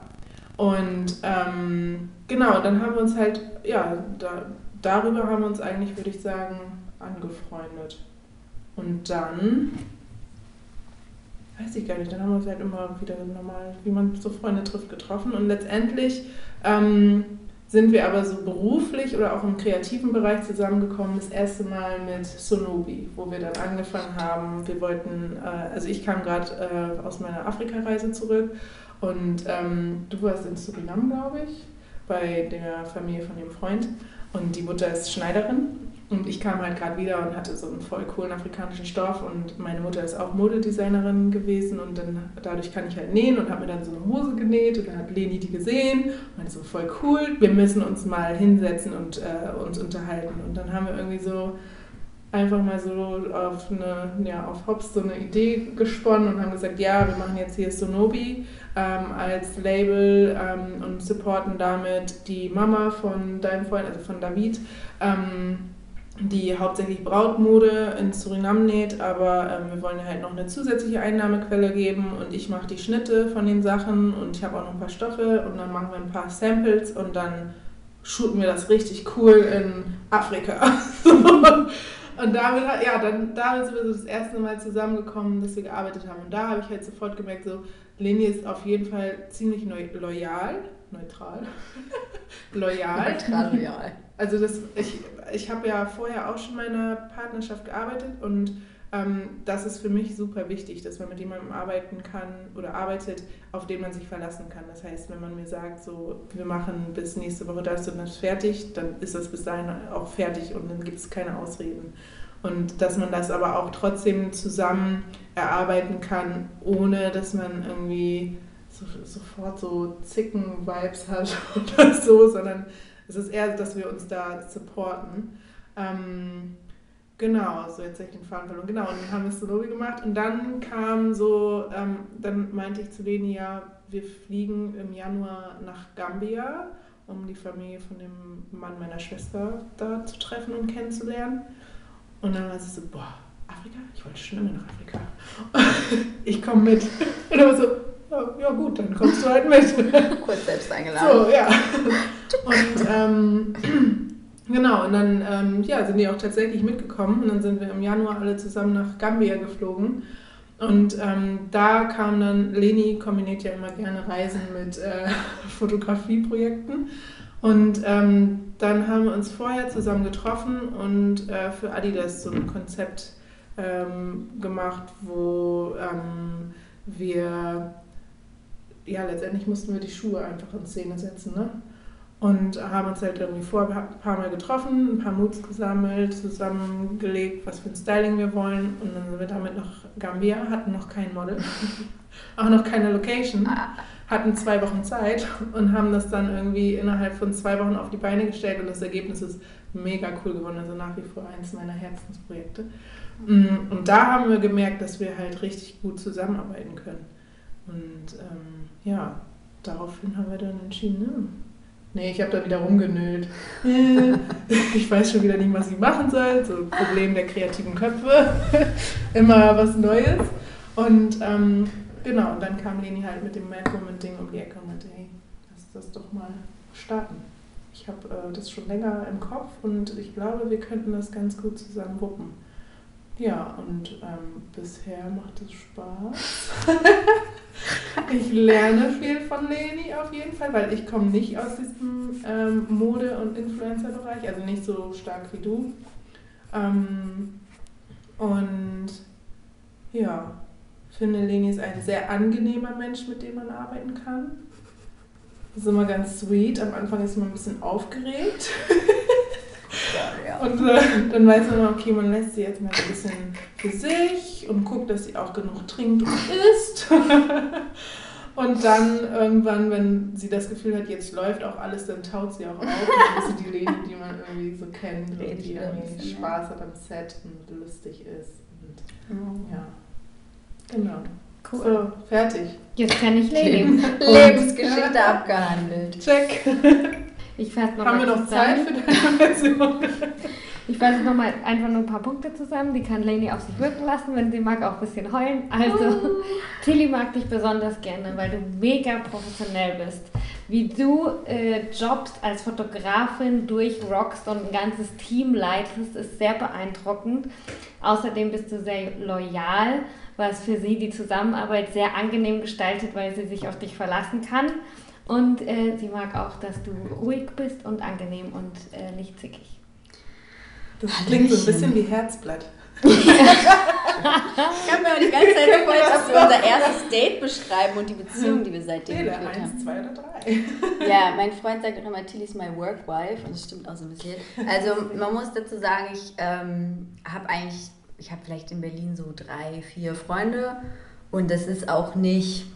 Und ähm, genau, dann haben wir uns halt, ja, da, darüber haben wir uns eigentlich, würde ich sagen, angefreundet. Und dann weiß ich gar nicht, dann haben wir uns halt immer wieder normal, wie man so Freunde trifft, getroffen. Und letztendlich ähm, sind wir aber so beruflich oder auch im kreativen Bereich zusammengekommen, das erste Mal mit Sonobi, wo wir dann angefangen haben. Wir wollten, äh, also ich kam gerade äh, aus meiner Afrika-Reise zurück und ähm, du warst in Suriname, glaube ich, bei der Familie von dem Freund. Und die Mutter ist Schneiderin und ich kam halt gerade wieder und hatte so einen voll coolen afrikanischen Stoff und meine Mutter ist auch Modedesignerin gewesen und dann dadurch kann ich halt nähen und habe mir dann so eine Hose genäht und dann hat Leni die gesehen und meinte so voll cool, wir müssen uns mal hinsetzen und äh, uns unterhalten und dann haben wir irgendwie so einfach mal so auf eine, ja, auf Hops so eine Idee gesponnen und haben gesagt, ja, wir machen jetzt hier Sonobi ähm, als Label ähm, und supporten damit die Mama von deinem Freund, also von David. Ähm, die hauptsächlich Brautmode in Suriname näht, aber ähm, wir wollen halt noch eine zusätzliche Einnahmequelle geben und ich mache die Schnitte von den Sachen und ich habe auch noch ein paar Stoffe und dann machen wir ein paar Samples und dann shooten wir das richtig cool in Afrika. *laughs* und damit, ja, dann damit sind wir so das erste Mal zusammengekommen, dass wir gearbeitet haben und da habe ich halt sofort gemerkt, so Leni ist auf jeden Fall ziemlich loyal, neutral, *laughs* loyal. Neutral, loyal. Also das, ich, ich habe ja vorher auch schon meine Partnerschaft gearbeitet und ähm, das ist für mich super wichtig, dass man mit jemandem arbeiten kann oder arbeitet, auf den man sich verlassen kann. Das heißt, wenn man mir sagt, so wir machen bis nächste Woche das und das fertig, dann ist das bis dahin auch fertig und dann gibt es keine Ausreden. Und dass man das aber auch trotzdem zusammen erarbeiten kann, ohne dass man irgendwie so, sofort so Zicken-Vibes hat *laughs* oder so, sondern es ist eher, dass wir uns da supporten. Ähm, genau, so jetzt habe ich den Faden verloren. Genau, und dann haben wir Slowy gemacht und dann kam so, ähm, dann meinte ich zu Leni, ja, wir fliegen im Januar nach Gambia, um die Familie von dem Mann meiner Schwester da zu treffen und kennenzulernen. Und dann war sie so, boah, Afrika? Ich wollte schon immer nach Afrika. *laughs* ich komme mit. Und dann war so, ja, gut, dann kommst du halt mit. *laughs* Kurz selbst eingeladen. So, ja. Und ähm, *clears throat* genau, und dann ähm, ja, sind die auch tatsächlich mitgekommen. Und dann sind wir im Januar alle zusammen nach Gambia geflogen. Und ähm, da kam dann, Leni kombiniert ja immer gerne Reisen mit äh, *laughs* Fotografieprojekten. Und ähm, dann haben wir uns vorher zusammen getroffen und äh, für Adidas so ein Konzept ähm, gemacht, wo ähm, wir, ja, letztendlich mussten wir die Schuhe einfach in Szene setzen, ne? Und haben uns halt irgendwie vor ein paar Mal getroffen, ein paar Moods gesammelt, zusammengelegt, was für ein Styling wir wollen. Und dann sind wir damit nach Gambia, hatten noch kein Model, *laughs* auch noch keine Location, hatten zwei Wochen Zeit und haben das dann irgendwie innerhalb von zwei Wochen auf die Beine gestellt. Und das Ergebnis ist mega cool geworden, also nach wie vor eins meiner Herzensprojekte. Mm, und da haben wir gemerkt, dass wir halt richtig gut zusammenarbeiten können. Und ähm, ja, daraufhin haben wir dann entschieden, ne? Nee, ich habe da wieder rumgenölt. *laughs* *laughs* ich weiß schon wieder nicht, was ich machen soll. So Problem der kreativen Köpfe. *laughs* Immer was Neues. Und ähm, genau, und dann kam Leni halt mit dem Mad Woman Ding um die Ecke und meinte, hey, lass das doch mal starten. Ich habe äh, das schon länger im Kopf und ich glaube, wir könnten das ganz gut zusammen wuppen. Ja, und ähm, bisher macht es Spaß. *laughs* ich lerne viel von Leni auf jeden Fall, weil ich komme nicht aus diesem ähm, Mode- und Influencer-Bereich, also nicht so stark wie du. Ähm, und ja, finde Leni ist ein sehr angenehmer Mensch, mit dem man arbeiten kann. Das ist immer ganz sweet. Am Anfang ist man ein bisschen aufgeregt. *laughs* Und äh, dann weiß man, okay, man lässt sie jetzt mal ein bisschen für sich und guckt, dass sie auch genug trinkt und isst. *laughs* und dann irgendwann, wenn sie das Gefühl hat, jetzt läuft auch alles, dann taut sie auch auf. Und ist sie die Lady, die man irgendwie so kennt und die irgendwie Spaß hat am Set und lustig ist. Und, oh. Ja, genau. Cool. So, fertig. Jetzt kann ich leben. Lebensgeschichte *laughs* abgehandelt. Check. *laughs* Ich fasse noch Haben wir noch Zeit für deine Version? *laughs* Ich fasse nochmal einfach nur ein paar Punkte zusammen. Die kann Lainey auf sich wirken lassen, wenn sie mag, auch ein bisschen heulen. Also, oh. *laughs* Tilly mag dich besonders gerne, weil du mega professionell bist. Wie du äh, jobbst als Fotografin durchrockst und ein ganzes Team leitest, ist sehr beeindruckend. Außerdem bist du sehr loyal, was für sie die Zusammenarbeit sehr angenehm gestaltet, weil sie sich auf dich verlassen kann. Und äh, sie mag auch, dass du ruhig bist und angenehm und äh, nicht zickig. Das klingt so ein bisschen wie Herzblatt. *laughs* *laughs* ich kann mir die ganze Zeit vor, dass wir unser erstes Date beschreiben und die Beziehung, die wir seitdem nee, geführt haben. zwei oder drei. *laughs* Ja, mein Freund sagt auch immer, Tilly ist my work wife und das stimmt auch so ein bisschen. Also man muss dazu sagen, ich ähm, habe eigentlich, ich habe vielleicht in Berlin so drei, vier Freunde und das ist auch nicht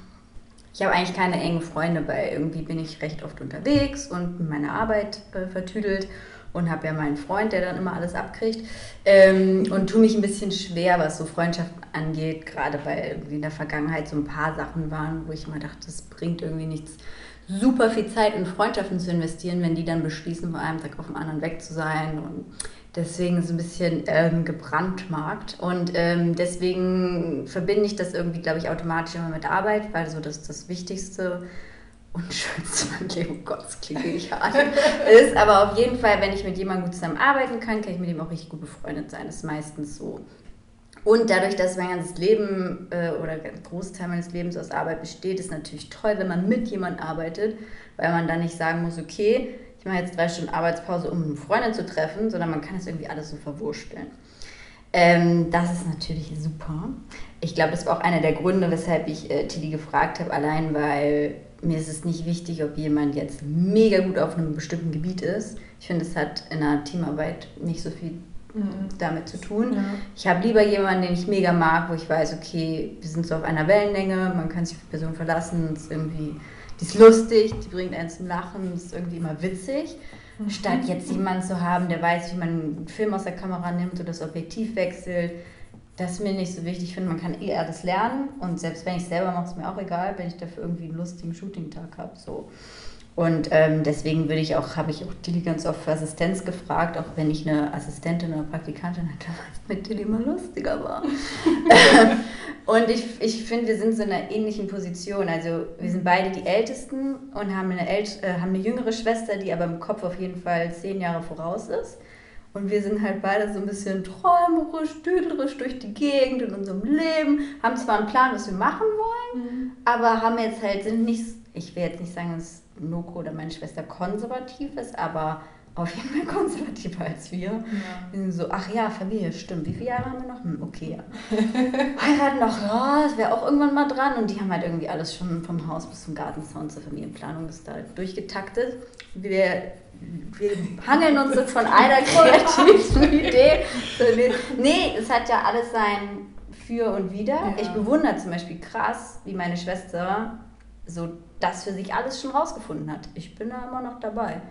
ich habe eigentlich keine engen Freunde, weil irgendwie bin ich recht oft unterwegs und meine Arbeit äh, vertüdelt und habe ja meinen Freund, der dann immer alles abkriegt ähm, und tue mich ein bisschen schwer, was so Freundschaften angeht, gerade weil irgendwie in der Vergangenheit so ein paar Sachen waren, wo ich immer dachte, das bringt irgendwie nichts, super viel Zeit in Freundschaften zu investieren, wenn die dann beschließen, von einem Tag auf den anderen weg zu sein und Deswegen so ein bisschen ähm, gebrandmarkt. Und ähm, deswegen verbinde ich das irgendwie, glaube ich, automatisch immer mit Arbeit, weil so das das Wichtigste *laughs* und schönste in meinem Leben, oh Gott, das klingt wirklich hart, ist. Aber auf jeden Fall, wenn ich mit jemandem gut zusammenarbeiten kann, kann ich mit ihm auch richtig gut befreundet sein. Das ist meistens so. Und dadurch, dass mein ganzes Leben äh, oder ein Großteil meines Lebens aus Arbeit besteht, ist natürlich toll, wenn man mit jemandem arbeitet, weil man dann nicht sagen muss, okay, ich mache jetzt drei Stunden Arbeitspause, um eine Freundin zu treffen, sondern man kann es irgendwie alles so verwursteln. Ähm, das ist natürlich super. Ich glaube, das war auch einer der Gründe, weshalb ich äh, Tilly gefragt habe, allein weil mir ist es nicht wichtig, ob jemand jetzt mega gut auf einem bestimmten Gebiet ist. Ich finde, es hat in einer Teamarbeit nicht so viel mhm. damit zu tun. Ja. Ich habe lieber jemanden, den ich mega mag, wo ich weiß, okay, wir sind so auf einer Wellenlänge, man kann sich auf die Person verlassen, es ist irgendwie die ist lustig, die bringt einen zum Lachen, ist irgendwie immer witzig. Mhm. Statt jetzt jemanden zu haben, der weiß, wie man einen Film aus der Kamera nimmt oder das Objektiv wechselt. Das ist mir nicht so wichtig. Ich finde, man kann eh alles lernen. Und selbst wenn ich selber mache, ist mir auch egal, wenn ich dafür irgendwie einen lustigen Shooting-Tag habe. So. Und ähm, deswegen würde ich auch, habe ich auch Tilly ganz oft für Assistenz gefragt, auch wenn ich eine Assistentin oder Praktikantin hatte, *laughs* weil es mit Tilly immer lustiger war. *laughs* und ich, ich finde, wir sind so in einer ähnlichen Position. Also wir sind beide die Ältesten und haben eine, ält äh, haben eine jüngere Schwester, die aber im Kopf auf jeden Fall zehn Jahre voraus ist. Und wir sind halt beide so ein bisschen träumerisch, düderisch durch die Gegend in unserem Leben, haben zwar einen Plan, was wir machen wollen, mhm. aber haben jetzt halt, sind nicht, ich will jetzt nicht sagen, dass Noko oder meine Schwester konservativ ist, aber auf jeden Fall *laughs* konservativer als wir. Ja. Wir sind so, ach ja, Familie, stimmt. Wie viele Jahre haben wir noch? Hm, okay, ja. *laughs* Heiraten noch, ja, das wäre auch irgendwann mal dran. Und die haben halt irgendwie alles schon vom Haus bis zum Gartenzaun zur Familienplanung ist da durchgetaktet. Wir wir hangeln uns so von einer *laughs* kreativen Idee. Nee, es hat ja alles sein Für und Wider. Ja. Ich bewundere zum Beispiel krass, wie meine Schwester so das für sich alles schon rausgefunden hat. Ich bin da immer noch dabei.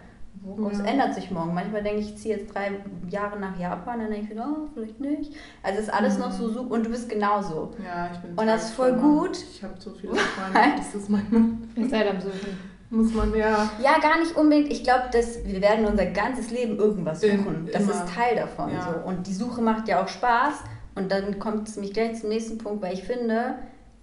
Woraus ja. ändert sich morgen? Manchmal denke ich, ich ziehe jetzt drei Jahre nach Japan, dann denke ich wieder, oh, vielleicht nicht. Also ist alles mhm. noch so super und du bist genauso. Ja, ich bin Und das ist voll gut. Ich habe so viele Freunde, *laughs* das ist meine. Ihr seid am Suchen. Muss man ja. Ja, gar nicht unbedingt. Ich glaube, wir werden unser ganzes Leben irgendwas suchen. In, das ist Teil davon. Ja. So. Und die Suche macht ja auch Spaß. Und dann kommt es mich gleich zum nächsten Punkt, weil ich finde,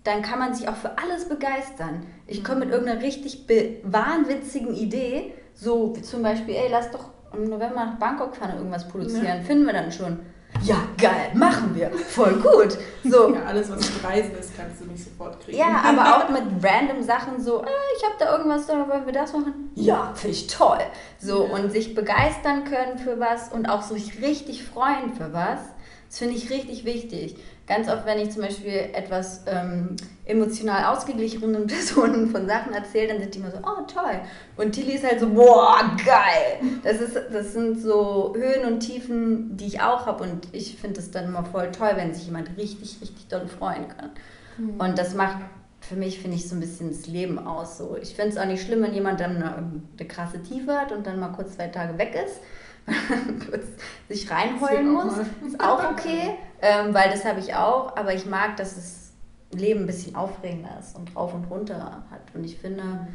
dann kann man sich auch für alles begeistern. Ich komme mit mhm. irgendeiner richtig wahnwitzigen Idee, so wie zum Beispiel, ey, lass doch im November nach Bangkok fahren und irgendwas produzieren. Ja. Finden wir dann schon ja, geil, machen wir. Voll gut. So. Ja, alles, was mit Reisen ist, kannst du nicht sofort kriegen. Ja, aber *laughs* auch mit random Sachen so, äh, ich habe da irgendwas, da wollen wir das machen? Ja, finde ich toll. So, ja. und sich begeistern können für was und auch sich richtig freuen für was, das finde ich richtig wichtig. Ganz oft, wenn ich zum Beispiel etwas ähm, emotional ausgeglichenen *laughs* Personen von Sachen erzähle, dann sind die immer so, oh toll. Und Tilly ist halt so, boah, geil. Das, ist, das sind so Höhen und Tiefen, die ich auch habe. Und ich finde es dann immer voll toll, wenn sich jemand richtig, richtig doll freuen kann. Mhm. Und das macht für mich, finde ich, so ein bisschen das Leben aus. So. Ich finde es auch nicht schlimm, wenn jemand dann eine, eine krasse Tiefe hat und dann mal kurz zwei Tage weg ist *laughs* kurz sich reinheulen muss. Ist auch okay, ähm, weil das habe ich auch. Aber ich mag, dass das Leben ein bisschen aufregender ist und rauf und runter hat. Und ich finde,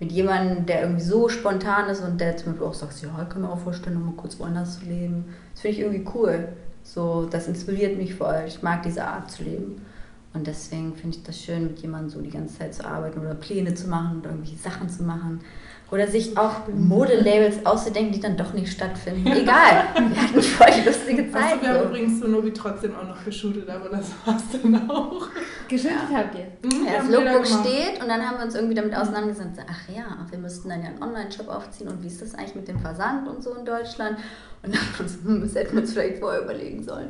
mit jemandem, der irgendwie so spontan ist und der zum Beispiel auch sagt, ja, ich kann mir auch vorstellen, nochmal kurz woanders zu leben. Das finde ich irgendwie cool. So, das inspiriert mich voll. Ich mag diese Art zu leben. Und deswegen finde ich das schön, mit jemandem so die ganze Zeit zu arbeiten oder Pläne zu machen oder irgendwelche Sachen zu machen. Oder sich auch Modelabels auszudenken, die dann doch nicht stattfinden. Egal, wir hatten voll lustige Zeit. Also, wir haben übrigens so Nobi trotzdem auch noch geshootet, aber das war es dann auch. Geshootet ja. habt ihr? Mhm, ja, das Lookbook steht und dann haben wir uns irgendwie damit auseinandergesetzt, ach ja, wir müssten dann ja einen Online-Shop aufziehen und wie ist das eigentlich mit dem Versand und so in Deutschland? Und dann hm, *laughs* das hätten wir uns vielleicht vorher überlegen sollen.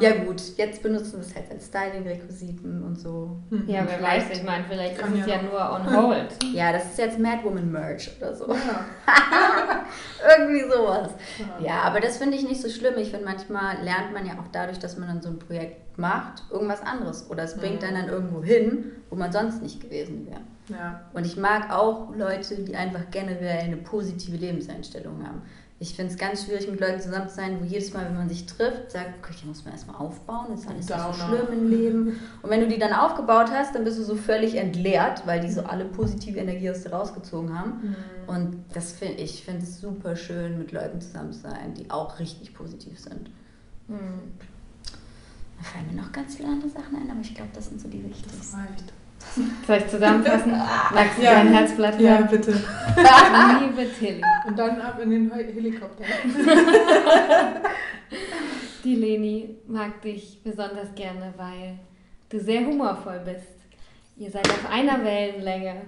Ja. ja, gut, jetzt benutzen wir es halt als Styling-Requisiten und so. Mhm. Ja, wer weiß, ich meine, vielleicht ist es ja, ja nur on hold. Ja, das ist jetzt Madwoman Merch oder so. Ja. *laughs* Irgendwie sowas. Ja. ja, aber das finde ich nicht so schlimm. Ich finde, manchmal lernt man ja auch dadurch, dass man dann so ein Projekt macht, irgendwas anderes. Oder es bringt mhm. einen dann irgendwo hin, wo man sonst nicht gewesen wäre. Ja. Und ich mag auch Leute, die einfach generell eine positive Lebenseinstellung haben ich finde es ganz schwierig, mit Leuten zusammen zu sein, wo jedes Mal, wenn man sich trifft, sagt, okay, hier muss man erstmal aufbauen, das ist alles nicht so schlimm im Leben. Und wenn du die dann aufgebaut hast, dann bist du so völlig entleert, weil die so alle positive Energie aus dir rausgezogen haben. Mhm. Und das finde ich, finde es super schön, mit Leuten zusammen zu sein, die auch richtig positiv sind. Mhm. Da fallen mir noch ganz viele andere Sachen ein, aber ich glaube, das sind so die wichtigsten. Das reicht. Soll ich zusammenfassen? *laughs* Magst du ja. dein Herzblatt Ja, bitte. *laughs* Liebe Tilly. Und dann ab in den Helikopter. *laughs* Die Leni mag dich besonders gerne, weil du sehr humorvoll bist. Ihr seid auf einer Wellenlänge.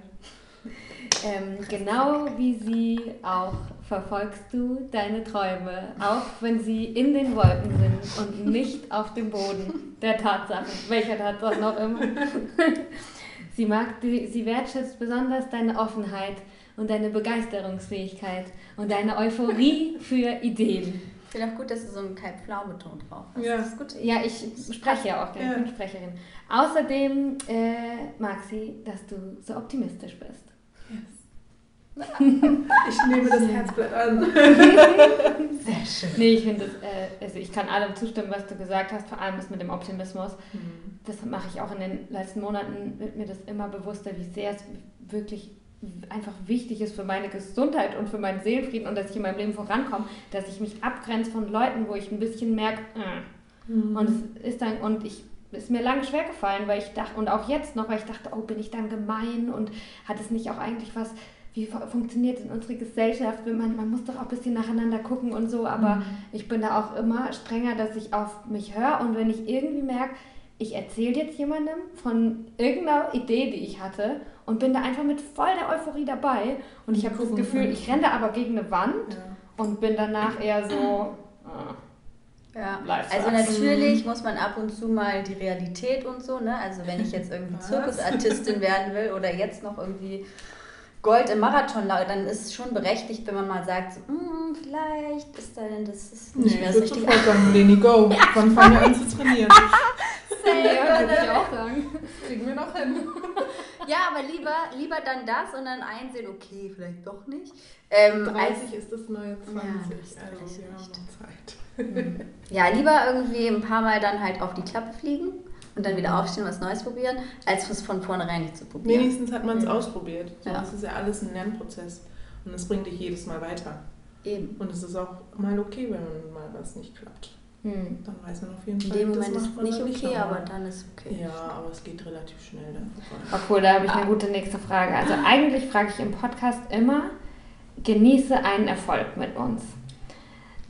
Ähm, genau wie sie auch verfolgst du deine Träume, auch wenn sie in den Wolken sind und nicht auf dem Boden der Tatsachen, welcher Tatsache noch immer. *laughs* Sie, mag, sie wertschätzt besonders deine Offenheit und deine Begeisterungsfähigkeit und deine Euphorie für Ideen. Ich finde auch gut, dass du so einen Kai Pflau betont drauf hast. Ja. Das ist gut. ja, ich spreche ja auch gerne, ich bin Sprecherin. Außerdem äh, mag sie, dass du so optimistisch bist. Yes. Ich nehme das Herzblatt an. *laughs* Sehr schön. Nee, ich finde, äh, also ich kann allem zustimmen, was du gesagt hast, vor allem das mit dem Optimismus. Mhm. Das mache ich auch in den letzten Monaten, wird mir das immer bewusster, wie sehr es wirklich einfach wichtig ist für meine Gesundheit und für meinen Seelenfrieden und dass ich in meinem Leben vorankomme, dass ich mich abgrenze von Leuten, wo ich ein bisschen merke, äh. mhm. und es ist dann, und ich ist mir lange schwer gefallen, weil ich dachte, und auch jetzt noch, weil ich dachte, oh, bin ich dann gemein und hat es nicht auch eigentlich was, wie funktioniert in unsere Gesellschaft? Man, man muss doch auch ein bisschen nacheinander gucken und so, aber mhm. ich bin da auch immer strenger, dass ich auf mich höre und wenn ich irgendwie merke, ich erzähle jetzt jemandem von irgendeiner Idee, die ich hatte und bin da einfach mit voll der Euphorie dabei und ich habe das Gefühl, ich renne da aber gegen eine Wand ja. und bin danach eher so... Äh, ja, also natürlich muss man ab und zu mal die Realität und so, ne? Also wenn ich jetzt irgendwie Zirkusartistin werden will oder jetzt noch irgendwie Gold im Marathon, dann ist es schon berechtigt, wenn man mal sagt, so, mm, vielleicht ist da denn das ist nicht nee, mehr das richtige. Ich sagen, *laughs* Leni, go. Ja. Wann fangen wir an zu trainieren? *laughs* ja, würde ich auch sagen. Kriegen wir noch hin. *laughs* ja, aber lieber, lieber dann das und dann einsehen, okay, vielleicht doch nicht. Ähm, 30 als, ist das neue 20, ja, also wir haben noch Zeit. Hm. ja, lieber irgendwie ein paar Mal dann halt auf die Klappe fliegen und dann wieder aufstehen und was Neues probieren, als es von vornherein nicht zu probieren. Wenigstens hat man es mhm. ausprobiert. So, ja. Das ist ja alles ein Lernprozess und es bringt dich jedes Mal weiter. Eben. Und es ist auch mal okay, wenn mal was nicht klappt. Hm. Dann weiß man auf jeden Fall, In dem Moment ist es nicht okay, nicht aber dann ist okay. Ja, aber es geht relativ schnell dann. Oh cool, da habe ich eine gute nächste Frage. Also eigentlich frage ich im Podcast immer, genieße einen Erfolg mit uns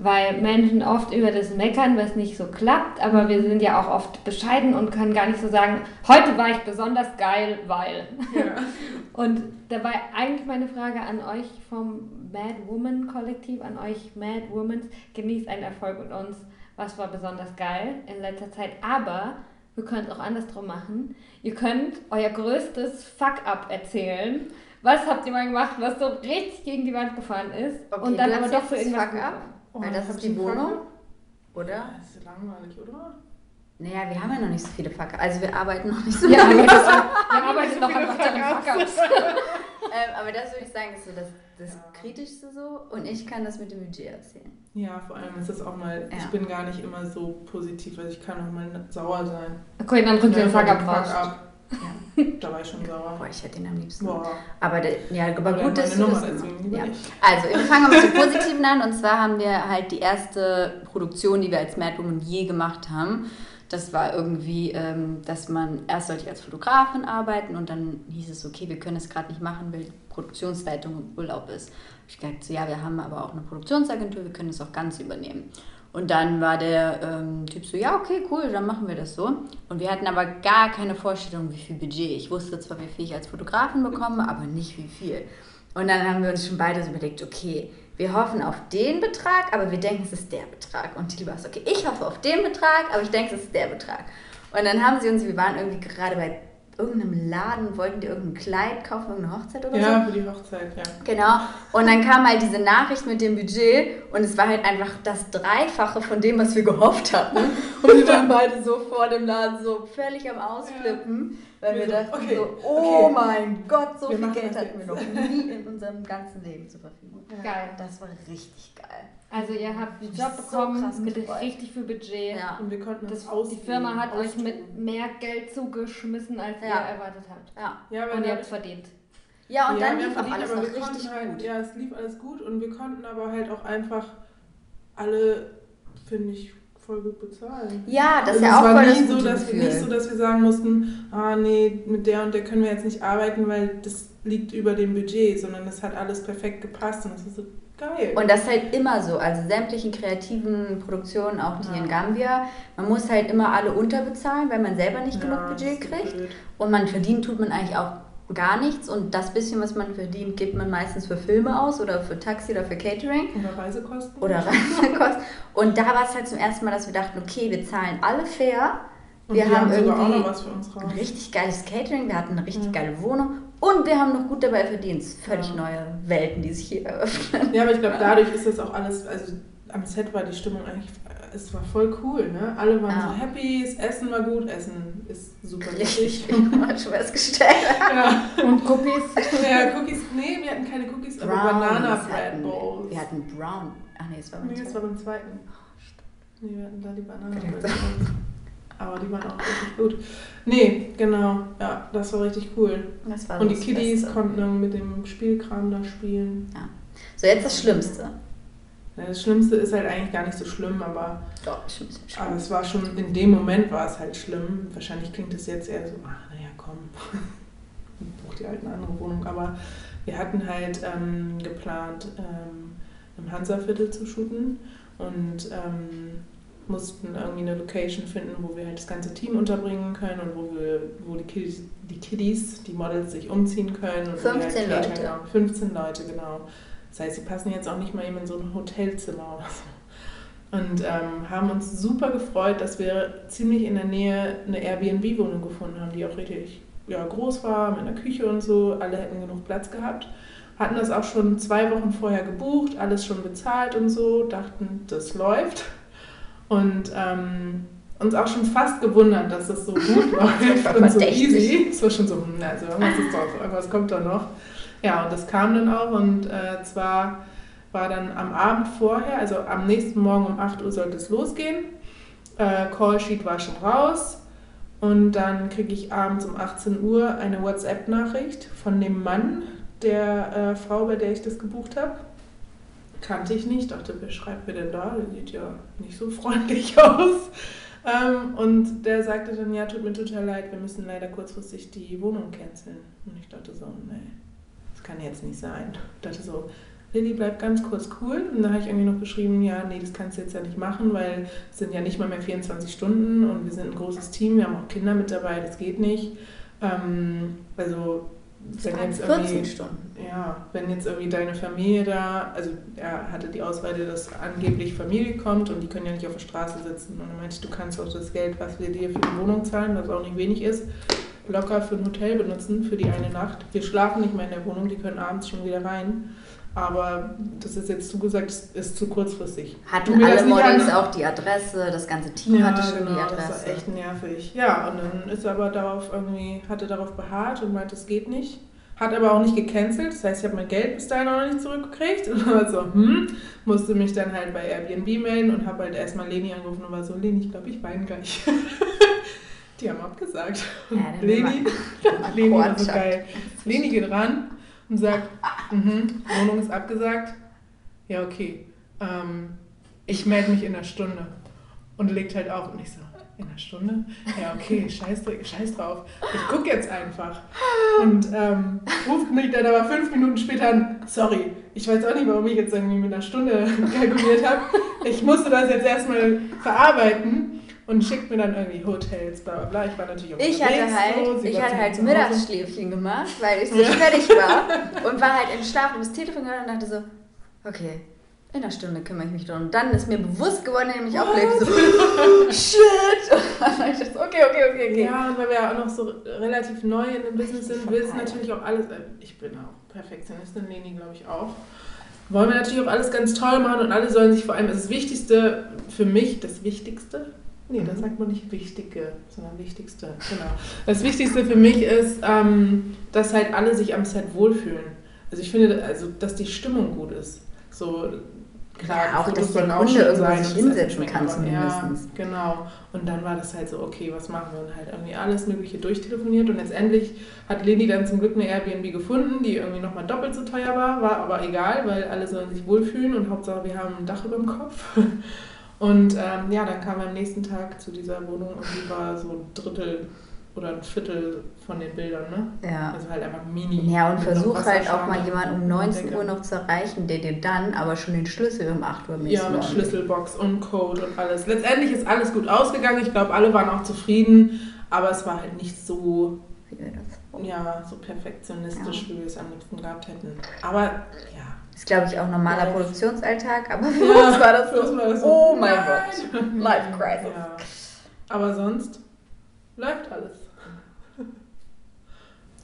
weil Menschen oft über das meckern, was nicht so klappt, aber wir sind ja auch oft bescheiden und können gar nicht so sagen, heute war ich besonders geil, weil. Ja. *laughs* und dabei eigentlich meine Frage an euch vom Mad Woman Kollektiv, an euch Mad Womans, genießt einen Erfolg mit uns. Was war besonders geil in letzter Zeit? Aber wir können es auch andersrum machen. Ihr könnt euer größtes Fuck-up erzählen. Was habt ihr mal gemacht, was so richtig gegen die Wand gefahren ist okay, und dann aber doch für irgendwas Fuck-up? Oh, Weil das ist die Wohnung, oder? Das ist langweilig, oder? Naja, wir haben ja noch nicht so viele Fuck Also wir arbeiten noch nicht so ja, lange. Das, *laughs* wir arbeiten noch an Fuck-Ups. *laughs* *laughs* ähm, aber das würde ich sagen, ist so das, das ja. Kritischste so. Und ich kann das mit dem Budget erzählen. Ja, vor allem ist das auch mal, ja. ich bin gar nicht immer so positiv, also ich kann auch mal sauer sein. Okay, dann drückt ihr den Fuck-Up Fuck ja. Da war ich schon sauer. Boah, ich hätte ihn am liebsten. Boah. Aber, der, ja, aber gut, dass du das ja. Also, wir fangen *laughs* mit dem Positiven an. Und zwar haben wir halt die erste Produktion, die wir als Mad Woman je gemacht haben. Das war irgendwie, ähm, dass man erst sollte ich als Fotografin arbeiten und dann hieß es, okay, wir können es gerade nicht machen, weil die Produktionsleitung im Urlaub ist. Ich dachte so, ja, wir haben aber auch eine Produktionsagentur, wir können es auch ganz übernehmen. Und dann war der ähm, Typ so, ja, okay, cool, dann machen wir das so. Und wir hatten aber gar keine Vorstellung, wie viel Budget. Ich wusste zwar, wie viel ich als Fotografin bekomme, aber nicht wie viel. Und dann haben wir uns schon beide so überlegt, okay, wir hoffen auf den Betrag, aber wir denken, es ist der Betrag. Und die war so, okay, ich hoffe auf den Betrag, aber ich denke, es ist der Betrag. Und dann haben sie uns, wir waren irgendwie gerade bei irgendeinem Laden, wollten die irgendein Kleid kaufen, irgendeine Hochzeit oder ja, so? Ja, für die Hochzeit, ja. Genau. Und dann kam halt diese Nachricht mit dem Budget und es war halt einfach das Dreifache von dem, was wir gehofft hatten. Und wir waren beide so vor dem Laden so völlig am Ausflippen. Ja. Weil wir, wir dachten okay, so, oh okay. mein Gott, so wir viel Geld hatten wir noch nie in unserem ganzen Leben zur Verfügung. Ja. Geil. Das war richtig geil. Also ihr habt einen Job bekommen so mit richtig viel Budget. Ja. Und wir konnten das, das Die Firma hat euch mit mehr Geld zugeschmissen, als ja. ihr erwartet habt. Ja. ja und ihr habt es verdient. Ja, und ja, dann lief auch alles noch richtig halt, gut. Ja, es lief alles gut und wir konnten aber halt auch einfach alle, finde ich, voll gut bezahlen. Ja, das also ist ja auch voll das so, dass Gefühl. wir Nicht so, dass wir sagen mussten, ah nee, mit der und der können wir jetzt nicht arbeiten, weil das liegt über dem Budget, sondern das hat alles perfekt gepasst und das ist so geil. Und das ist halt immer so, also sämtlichen kreativen Produktionen, auch die ja. in Gambia, man muss halt immer alle unterbezahlen, weil man selber nicht ja, genug Budget kriegt. Und man verdient tut man eigentlich auch gar nichts und das bisschen, was man verdient, gibt man meistens für Filme aus oder für Taxi oder für Catering. Oder Reisekosten. Oder Reisekosten. Und da war es halt zum ersten Mal, dass wir dachten, okay, wir zahlen alle fair. Und wir, haben, haben irgendwie auch noch was für uns raus. ein richtig geiles Catering, wir hatten eine richtig ja. geile Wohnung und wir haben noch gut dabei verdient. Völlig ja. neue Welten, die sich hier eröffnen. Ja, aber ich glaube, dadurch ist das auch alles, also am Set war die Stimmung eigentlich, es war voll cool, ne? Alle waren ah. so happy, das Essen war gut, Essen ist super wichtig. *laughs* Mal schon festgestellt. ja. Und Cookies? Ja, Cookies, nee, wir hatten keine Cookies, Brownies aber Banana Bread Bowls. Wir hatten Brown, ach nee, es war beim nee, zweiten. war beim zweiten. Nee, wir hatten da die Banana Bread Bowls. Aber die waren auch richtig gut. Nee, genau. Ja, das war richtig cool. War Und die Kiddies Beste. konnten mit dem Spielkram da spielen. Ja. So, jetzt das Schlimmste. Das Schlimmste ist halt eigentlich gar nicht so schlimm, aber, Doch, aber es war schon, in dem Moment war es halt schlimm. Wahrscheinlich klingt es jetzt eher so, ach naja, komm, *laughs* braucht die halt eine andere Wohnung. Aber wir hatten halt ähm, geplant, ähm, im Hansa-Viertel zu shooten und ähm, mussten irgendwie eine Location finden, wo wir halt das ganze Team unterbringen können und wo wir, wo die Kiddies, die, Kiddies, die Models sich umziehen können. Und 15 halt Leute. Haben. 15 Leute, genau. Das heißt, sie passen jetzt auch nicht mal eben in so ein Hotelzimmer oder so. Und ähm, haben uns super gefreut, dass wir ziemlich in der Nähe eine Airbnb-Wohnung gefunden haben, die auch richtig ja, groß war, mit einer Küche und so. Alle hätten genug Platz gehabt. Hatten das auch schon zwei Wochen vorher gebucht, alles schon bezahlt und so, dachten, das läuft. Und ähm, uns auch schon fast gewundert, dass das so gut *laughs* läuft und so easy. Es war schon so, hm, also irgendwas doch, irgendwas kommt da noch. Ja, und das kam dann auch und äh, zwar war dann am Abend vorher, also am nächsten Morgen um 8 Uhr sollte es losgehen. Äh, Callsheet war schon raus und dann kriege ich abends um 18 Uhr eine WhatsApp-Nachricht von dem Mann der äh, Frau, bei der ich das gebucht habe. Kannte ich nicht, dachte, wer schreibt mir denn da? Der sieht ja nicht so freundlich *laughs* aus. Ähm, und der sagte dann, ja, tut mir total leid, wir müssen leider kurzfristig die Wohnung canceln. Und ich dachte so, nee, kann jetzt nicht sein. Ich dachte so, Lilly, bleib ganz kurz cool. Und dann habe ich irgendwie noch geschrieben, ja, nee, das kannst du jetzt ja nicht machen, weil es sind ja nicht mal mehr 24 Stunden und wir sind ein großes Team, wir haben auch Kinder mit dabei, das geht nicht. Ähm, also wenn jetzt 14 Stunden. Ja, wenn jetzt irgendwie deine Familie da, also er hatte die Ausrede, dass angeblich Familie kommt und die können ja nicht auf der Straße sitzen. Und er meinte, du kannst auch das Geld, was wir dir für die Wohnung zahlen, was auch nicht wenig ist, locker für ein Hotel benutzen für die eine Nacht. Wir schlafen nicht mehr in der Wohnung, die können abends schon wieder rein. Aber das ist jetzt zugesagt, ist zu kurzfristig. Hatten alle Models auch die Adresse, das ganze Team ja, hatte schon genau, die Adresse. Das war echt nervig. Ja, und dann ist er aber darauf irgendwie, hatte darauf beharrt und meinte, es geht nicht. Hat aber auch nicht gecancelt, das heißt, ich habe mein Geld bis dahin auch noch nicht zurückgekriegt. *laughs* Und war so, hm, musste mich dann halt bei Airbnb melden und habe halt erstmal Leni angerufen und war so, Leni, ich glaube, ich weine gleich. *laughs* die haben abgesagt. Ja, *laughs* Leni, *laughs* Leni war so geil. Leni geht ran und sagt, mhm, Wohnung ist abgesagt. Ja, okay. Ähm, ich melde mich in einer Stunde. Und legt halt auf und ich so, in einer Stunde? Ja, okay, *laughs* scheiß, scheiß drauf. Ich gucke jetzt einfach. Und ähm, ruft mich dann aber fünf Minuten später an, sorry, ich weiß auch nicht, warum ich jetzt irgendwie mit einer Stunde kalkuliert habe. Ich musste das jetzt erstmal verarbeiten und schickt mir dann irgendwie Hotels, bla bla bla. Ich war natürlich auch Ich hatte halt, so, ich hatte halt Mittagsschläfchen gemacht, weil ich so ja. fertig war *laughs* und war halt im Schlaf und das Telefon gehört und dachte so, okay, in einer Stunde kümmere ich mich drum. Und dann ist mir bewusst geworden, indem *laughs* *laughs* ich auflebe, so, shit. Und dann ich so, okay, okay, okay, okay. Ja, und weil wir ja auch noch so relativ neu in dem Business sind, willst natürlich auch alles, ich bin auch Perfektionistin, Leni glaube ich auch, wollen wir natürlich auch alles ganz toll machen und alle sollen sich vor allem, das Wichtigste für mich, das Wichtigste, nee, das sagt man nicht Wichtige, sondern Wichtigste, genau. Das Wichtigste für mich ist, ähm, dass halt alle sich am Set wohlfühlen. Also ich finde, also, dass die Stimmung gut ist. So, Klar, ja, auch, dass die Kunde irgendwo sich hinsetzen kann zumindest. Ja, genau. Und dann war das halt so, okay, was machen wir? Und halt irgendwie alles Mögliche durchtelefoniert. Und letztendlich hat Leni dann zum Glück eine Airbnb gefunden, die irgendwie nochmal doppelt so teuer war. War aber egal, weil alle sollen sich wohlfühlen und Hauptsache wir haben ein Dach über dem Kopf. *laughs* Und ähm, ja, dann kamen wir am nächsten Tag zu dieser Wohnung und die war so ein Drittel oder ein Viertel von den Bildern, ne? Ja. Also halt einfach mini. Ja, und versuch halt auch mal jemanden um 19 Uhr noch zu erreichen, der dir dann aber schon den Schlüssel um 8 Uhr misst. Ja, mit Schlüsselbox und Code und alles. Letztendlich ist alles gut ausgegangen. Ich glaube, alle waren auch zufrieden, aber es war halt nicht so, ja, so perfektionistisch, ja. wie wir es am liebsten gehabt hätten. Aber ja. Ist, glaube ich, auch normaler ja. Produktionsalltag, aber *laughs* für ja, uns war das, so, war das so, oh mein Gott, *laughs* Life Crisis. Ja. Aber sonst läuft alles.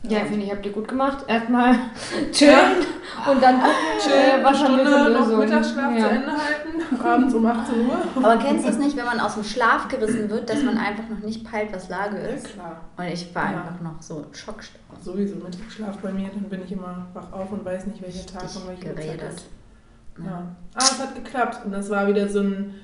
Ja, ich finde, ich habt ihr gut gemacht. Erstmal *laughs* chillen ja. und dann chillen, äh, was haben wir für Lösung? noch Mittagsschlaf ja. zu Ende halten. abends um 18 Uhr. Aber kennst du es nicht, wenn man aus dem Schlaf gerissen wird, dass man einfach noch nicht peilt, was Lage ist? Ja, klar. Und ich war Ja. einfach noch so schockstarre. Sowieso Mittagsschlaf bei mir, dann bin ich immer wach auf und weiß nicht, welcher Tag und welche Uhrzeit geredet. ist. Ja. Ah, es hat geklappt. Und das war wieder so ein,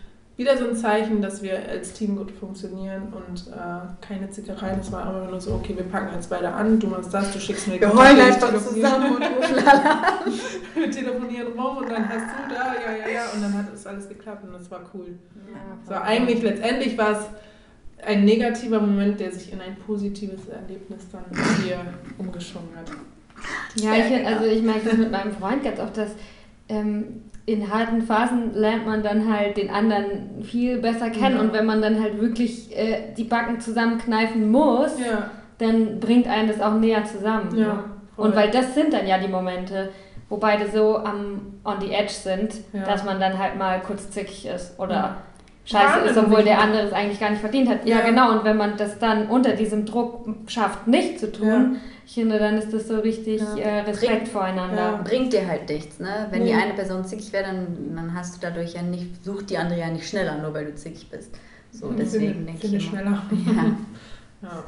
wieder so ein Zeichen, dass wir als Team gut funktionieren und äh, keine Zickereien. Es war aber nur so, okay, wir packen jetzt beide an, du machst das, du schickst mir Wir heulen ich einfach zusammen und. *laughs* Wir telefonieren rum und dann hast du da, ja, ja, ja. Und dann hat es alles geklappt und das war cool. Es war eigentlich, letztendlich war es ein negativer Moment, der sich in ein positives Erlebnis dann hier umgeschwungen hat. Ja, ich, also ich merke das mit meinem Freund ganz oft, dass ähm, in harten Phasen lernt man dann halt den anderen viel besser kennen Ja. und wenn man dann halt wirklich äh, die Backen zusammenkneifen muss, Ja, dann bringt einen das auch näher zusammen. ne? ja. voll. Und weil das sind dann ja die Momente, wo beide so am on the edge sind, dass man dann halt mal kurz zickig ist oder. Scheiße ist, obwohl der andere es eigentlich gar nicht verdient hat. Ja. Ja. genau. Und wenn man das dann unter diesem Druck schafft, nicht zu tun, Ja. ich finde, dann ist das so richtig Ja. äh, Respekt Bringt- voreinander. Ja. Bringt dir halt nichts, ne? Wenn die eine Person zickig wäre, dann, dann hast du dadurch ja nicht, sucht die andere ja nicht schneller, nur weil du zickig bist. So, Und deswegen denke ich immer. schneller. *laughs* Ja. Ja.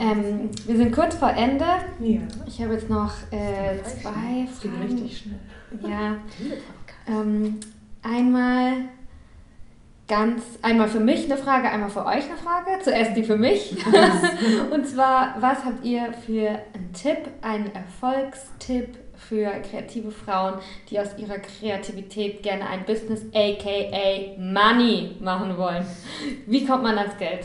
Ähm, wir sind kurz vor Ende. ja. Ich habe jetzt noch äh, zwei Das ging Fragen. richtig schnell. Ja. Ähm, einmal ganz, einmal für mich eine Frage, einmal für euch eine Frage. Zuerst die für mich. *laughs* *laughs* Und zwar, was habt ihr für einen Tipp, einen Erfolgstipp für kreative Frauen, die aus ihrer Kreativität gerne ein Business, aka Money, machen wollen? Wie kommt man ans Geld?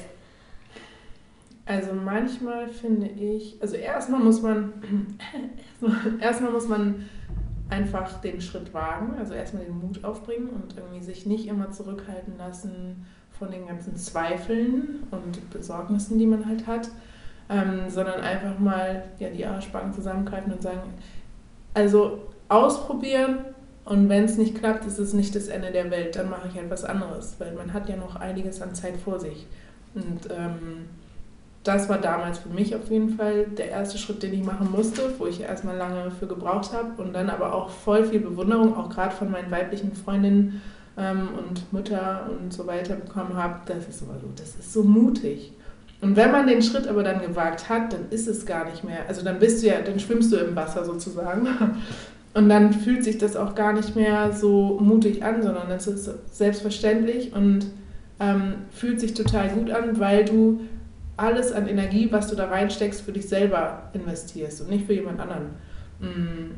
Also manchmal finde ich, also erstmal muss man, *clears throat* erstmal, erstmal muss man einfach den Schritt wagen, also erstmal den Mut aufbringen und irgendwie sich nicht immer zurückhalten lassen von den ganzen Zweifeln und Besorgnissen, die man halt hat, ähm, sondern einfach mal ja, die Arschbacken zusammengreifen und sagen, also ausprobieren und wenn es nicht klappt, ist es nicht das Ende der Welt, dann mache ich halt was anderes, weil man hat ja noch einiges an Zeit vor sich. Und ähm, das war damals für mich auf jeden Fall der erste Schritt, den ich machen musste, wo ich erstmal lange für gebraucht habe und dann aber auch voll viel Bewunderung, auch gerade von meinen weiblichen Freundinnen ähm, und Mütter und so weiter bekommen habe. Das ist so, das ist so mutig. Und wenn man den Schritt aber dann gewagt hat, dann ist es gar nicht mehr. Also dann bist du ja, dann schwimmst du im Wasser sozusagen. *laughs* Und dann fühlt sich das auch gar nicht mehr so mutig an, sondern es ist selbstverständlich und ähm, fühlt sich total gut an, weil du alles an Energie, was du da reinsteckst, für dich selber investierst und nicht für jemand anderen. Mm,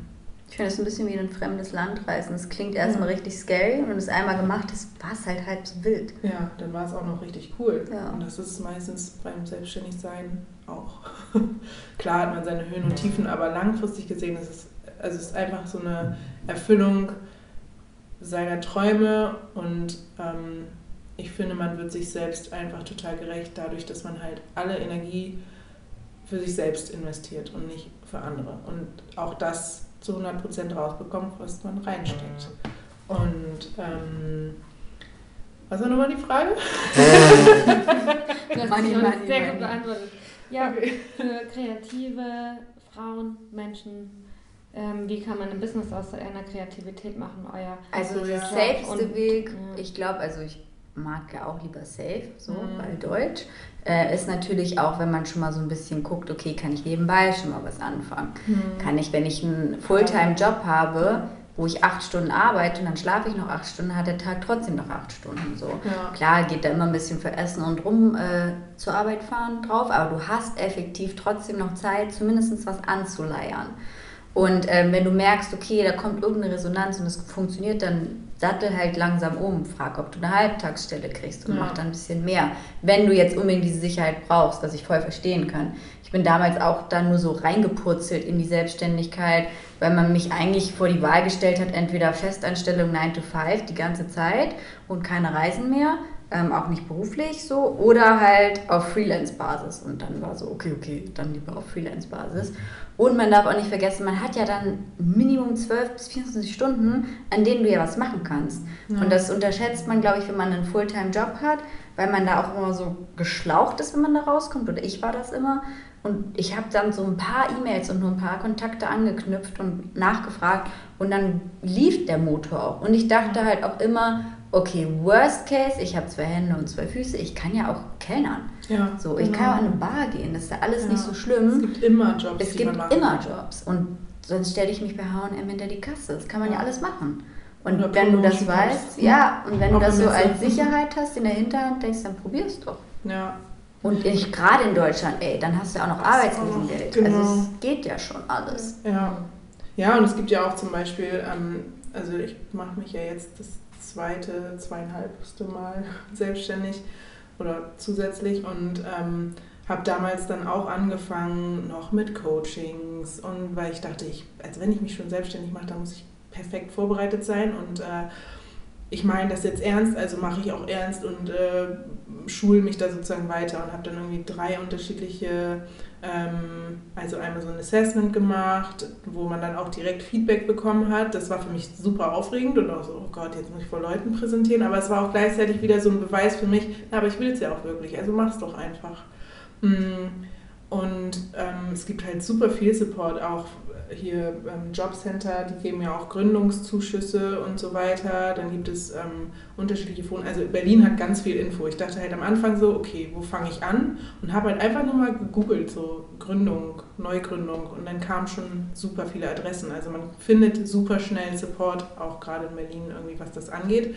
Ich finde es ein bisschen wie in ein fremdes Land reisen. Es klingt erstmal richtig scary und wenn es einmal gemacht ist, war es halt halb so wild. Ja, dann war es auch noch richtig cool. Ja. Und das ist meistens beim Selbstständigsein auch. *laughs* Klar hat man seine Höhen und Tiefen, aber langfristig gesehen ist es, also es ist einfach so eine Erfüllung seiner Träume und ähm, ich finde, man wird sich selbst einfach total gerecht dadurch, dass man halt alle Energie für sich selbst investiert und nicht für andere. Und auch das zu 100% rausbekommt, was man reinsteckt. Und ähm, was war nochmal die Frage? Du hast Money, money, sehr gut beantwortet. Ja, Okay. für kreative Frauen, Menschen, ähm, wie kann man ein Business aus einer Kreativität machen? Euer Also So, der ja. Weg, ja. ich glaube, also ich mag ja auch lieber safe, so, Mhm. weil Deutsch, äh, ist natürlich auch, wenn man schon mal so ein bisschen guckt, okay, kann ich nebenbei schon mal was anfangen? Kann ich, wenn ich einen Fulltime-Job habe, wo ich acht Stunden arbeite und dann schlafe ich noch acht Stunden, hat der Tag trotzdem noch acht Stunden so. Ja. Klar geht da immer ein bisschen für Essen und rum äh, zur Arbeit fahren drauf, aber du hast effektiv trotzdem noch Zeit, zumindest was anzuleiern. Und ähm, wenn du merkst, okay, da kommt irgendeine Resonanz und es funktioniert, dann sattel halt langsam um, frag, ob du eine Halbtagsstelle kriegst und Ja. mach dann ein bisschen mehr. Wenn du jetzt unbedingt diese Sicherheit brauchst, was ich voll verstehen kann. Ich bin damals auch dann nur so reingepurzelt in die Selbstständigkeit, weil man mich eigentlich vor die Wahl gestellt hat, entweder Festanstellung 9 to 5 die ganze Zeit und keine Reisen mehr ähm, auch nicht beruflich so, oder halt auf Freelance-Basis. Und dann war so, okay, okay, dann lieber auf Freelance-Basis. Und man darf auch nicht vergessen, man hat ja dann Minimum 12 bis 24 Stunden, an denen du ja was machen kannst. Ja. Und das unterschätzt man, glaube ich, wenn man einen Fulltime-Job hat, weil man da auch immer so geschlaucht ist, wenn man da rauskommt. Oder ich war das immer. Und ich habe dann so ein paar E-Mails und nur ein paar Kontakte angeknüpft und nachgefragt. Und dann lief der Motor auch. Und ich dachte halt auch immer, okay, worst case, ich habe zwei Hände und zwei Füße, ich kann ja auch kellnern. Ja, so, ich genau. kann ja auch in eine Bar gehen, das ist ja alles ja. nicht so schlimm. Es gibt immer Jobs. Es gibt immer Jobs. Und sonst stelle ich mich bei HM hinter die Kasse. Das kann man ja, ja alles machen. Und Oder wenn du das weißt, ja, und wenn du das so als *laughs* Sicherheit hast in der Hinterhand, denkst dann probierst doch. Ja. Und gerade in Deutschland, ey, dann hast du ja auch noch Arbeitslosengeld. Genau. Also es geht ja schon alles. Ja. Ja, und es gibt ja auch zum Beispiel, ähm, also ich mache mich ja jetzt das zweite, zweieinhalbste Mal *laughs* selbstständig oder zusätzlich und ähm, habe damals dann auch angefangen noch mit Coachings und weil ich dachte, ich, als wenn ich mich schon selbstständig mache, dann muss ich perfekt vorbereitet sein und äh, ich meine das jetzt ernst, also mache ich auch ernst und äh, schule mich da sozusagen weiter und habe dann irgendwie drei unterschiedliche also einmal so ein Assessment gemacht, wo man dann auch direkt Feedback bekommen hat. Das war für mich super aufregend und auch so, oh Gott, jetzt muss ich vor Leuten präsentieren. Aber es war auch gleichzeitig wieder so ein Beweis für mich, na, aber ich will es ja auch wirklich, also mach es doch einfach. Mm, und ähm, es gibt halt super viel Support auch hier ähm, Jobcenter, die geben ja auch Gründungszuschüsse und so weiter. Dann gibt es ähm, unterschiedliche Foren. Also Berlin hat ganz viel Info. Ich dachte halt am Anfang so, okay, wo fange ich an? Und habe halt einfach nur mal gegoogelt, so Gründung, Neugründung. Und dann kamen schon super viele Adressen. Also man findet super schnell Support, auch gerade in Berlin irgendwie, was das angeht.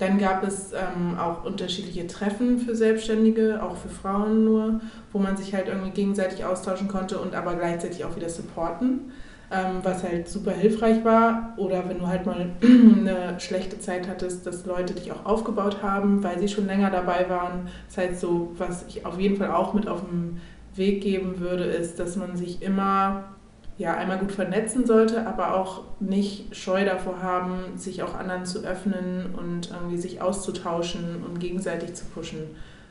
Dann gab es ähm, auch unterschiedliche Treffen für Selbstständige, auch für Frauen nur, wo man sich halt irgendwie gegenseitig austauschen konnte und aber gleichzeitig auch wieder supporten, was halt super hilfreich war. Oder wenn du halt mal *clears throat* eine schlechte Zeit hattest, dass Leute dich auch aufgebaut haben, weil sie schon länger dabei waren. Das heißt, so, was ich auf jeden Fall auch mit auf den Weg geben würde, ist, dass man sich immer ja, einmal gut vernetzen sollte, aber auch nicht scheu davor haben, sich auch anderen zu öffnen und irgendwie sich auszutauschen und gegenseitig zu pushen.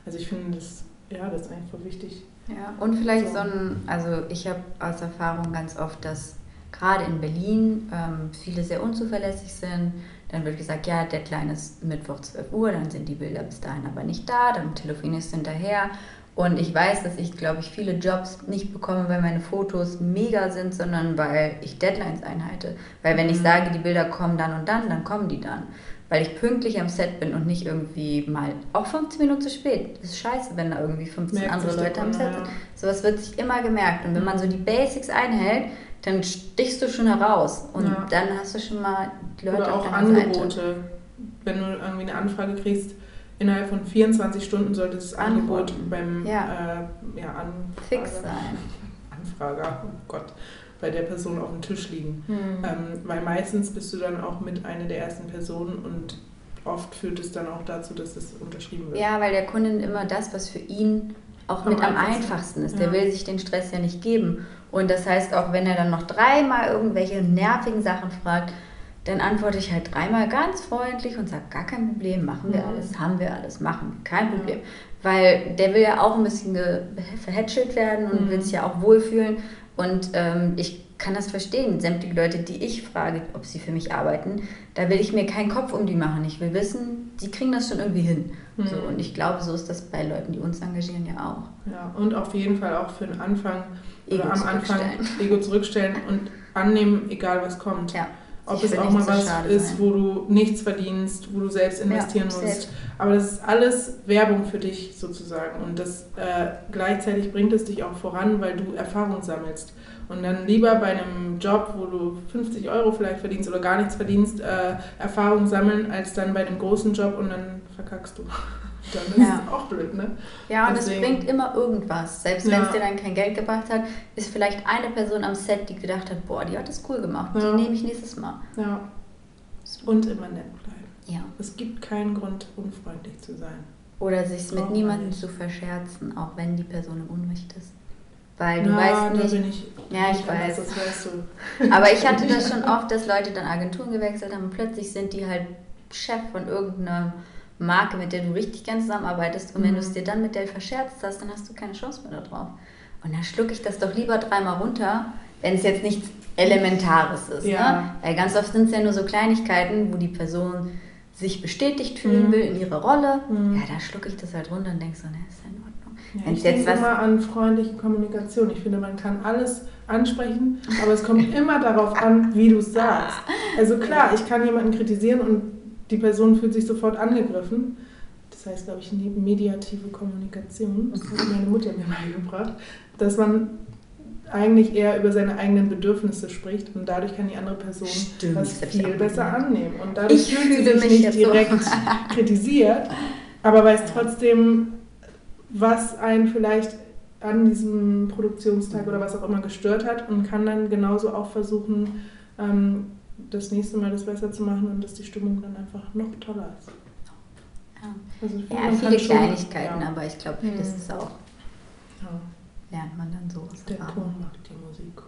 Also ich finde das, ja, das ist einfach wichtig. Ja, und vielleicht so, so ein, also ich habe aus Erfahrung ganz oft, dass gerade in Berlin ähm, viele sehr unzuverlässig sind. Dann wird gesagt, ja, Deadline ist Mittwoch 12 Uhr, dann sind die Bilder bis dahin aber nicht da, dann telefonierst du hinterher und ich weiß, dass ich, glaube ich, viele Jobs nicht bekomme, weil meine Fotos mega sind, sondern weil ich Deadlines einhalte. Weil wenn ich mhm. sage, die Bilder kommen dann und dann, dann kommen die dann. Weil ich pünktlich am Set bin und nicht irgendwie mal auch 15 Minuten zu spät. Das ist scheiße, wenn da irgendwie 15 Merkt andere Leute am Set sind. Ja. Sowas wird sich immer gemerkt. Und wenn man so die Basics einhält, dann stichst du schon heraus. Und ja. dann hast du schon mal die Leute Oder auch auf deiner Angebote. Seite. Wenn du irgendwie eine Anfrage kriegst, innerhalb von 24 Stunden sollte das Angebot beim ja. Äh, ja, Fix sein. *laughs* Anfrager, oh Gott, bei der Person auf dem Tisch liegen. Hm. Ähm, weil meistens bist du dann auch mit einer der ersten Personen und oft führt es dann auch dazu, dass es unterschrieben wird. Ja, weil der Kunde immer das, was für ihn auch mit am einfachsten ist. Der will sich den Stress ja nicht geben. Und das heißt, auch wenn er dann noch dreimal irgendwelche nervigen Sachen fragt, dann antworte ich halt dreimal ganz freundlich und sage, gar kein Problem, machen wir mhm. alles, haben wir alles, machen, kein Problem. Weil der will ja auch ein bisschen verhätschelt werden und mhm. will sich ja auch wohlfühlen. Und ähm, ich kann das verstehen. Sämtliche Leute, die ich frage, ob sie für mich arbeiten, da will ich mir keinen Kopf um die machen. Ich will wissen, die kriegen das schon irgendwie hin. Mhm. So, und ich glaube, so ist das bei Leuten, die uns engagieren, ja auch. Ja, und auf jeden Fall auch für den Anfang Ego oder am Anfang Ego zurückstellen und annehmen, egal was kommt. Ja ob es auch mal was ist, sein. wo du nichts verdienst, wo du selbst investieren ja, musst. Selbst. Aber das ist alles Werbung für dich sozusagen. Und das äh, gleichzeitig bringt es dich auch voran, weil du Erfahrung sammelst. Und dann lieber bei einem Job, wo du 50 Euro vielleicht verdienst oder gar nichts verdienst, äh, Erfahrung sammeln, als dann bei einem großen Job und dann verkackst du *laughs* dann ist ja. es auch blöd, ne? Ja, und Deswegen. es bringt immer irgendwas. Selbst ja. wenn es dir dann kein Geld gebracht hat, ist vielleicht eine Person am Set, die gedacht hat, boah, die hat das cool gemacht, ja. die nehme ich nächstes Mal. Ja. Und immer nett bleiben. Ja. Es gibt keinen Grund, unfreundlich zu sein. Oder sich mit niemandem zu verscherzen, auch wenn die Person im Unrecht ist. Weil du Na, weißt nicht. Bin ich ja, ich weiß. Das weißt du. Aber ich hatte das schon oft, dass Leute dann Agenturen gewechselt haben und plötzlich sind die halt Chef von irgendeinem Marke, mit der du richtig gern zusammenarbeitest. Und wenn du es dir dann mit der verscherzt hast, dann hast du keine Chance mehr darauf. Und dann schlucke ich das doch lieber dreimal runter, wenn es jetzt nichts Elementares ist. Ja. Ne? Weil ganz oft sind es ja nur so Kleinigkeiten, wo die Person sich bestätigt fühlen Mhm. will in ihrer Rolle. Mhm. Ja, da schlucke ich das halt runter und denke so, ne, ist ja in Ordnung. Ja, ich jetzt denke was- immer an freundliche Kommunikation. Ich finde, man kann alles ansprechen, aber es kommt immer darauf an, wie du es sagst. Also klar, ich kann jemanden kritisieren und die Person fühlt sich sofort angegriffen. Das heißt, glaube ich, mediative Kommunikation. Das hat meine Mutter mir *laughs* beigebracht, dass man eigentlich eher über seine eigenen Bedürfnisse spricht und dadurch kann die andere Person Stimmt, das viel besser annehmen. Und dadurch Ich fühlt sie fühle sich mich nicht jetzt so. direkt *laughs* kritisiert, aber weiß trotzdem, was einen vielleicht an diesem Produktionstag oder was auch immer gestört hat und kann dann genauso auch versuchen, ähm, das nächste Mal das besser zu machen und dass die Stimmung dann einfach noch toller ist. Ja. Also Ja, viele Kleinigkeiten, ja, aber ich glaube, Mhm. das ist auch, ja, lernt man dann so aus der Erfahrung. Ton macht die Musik.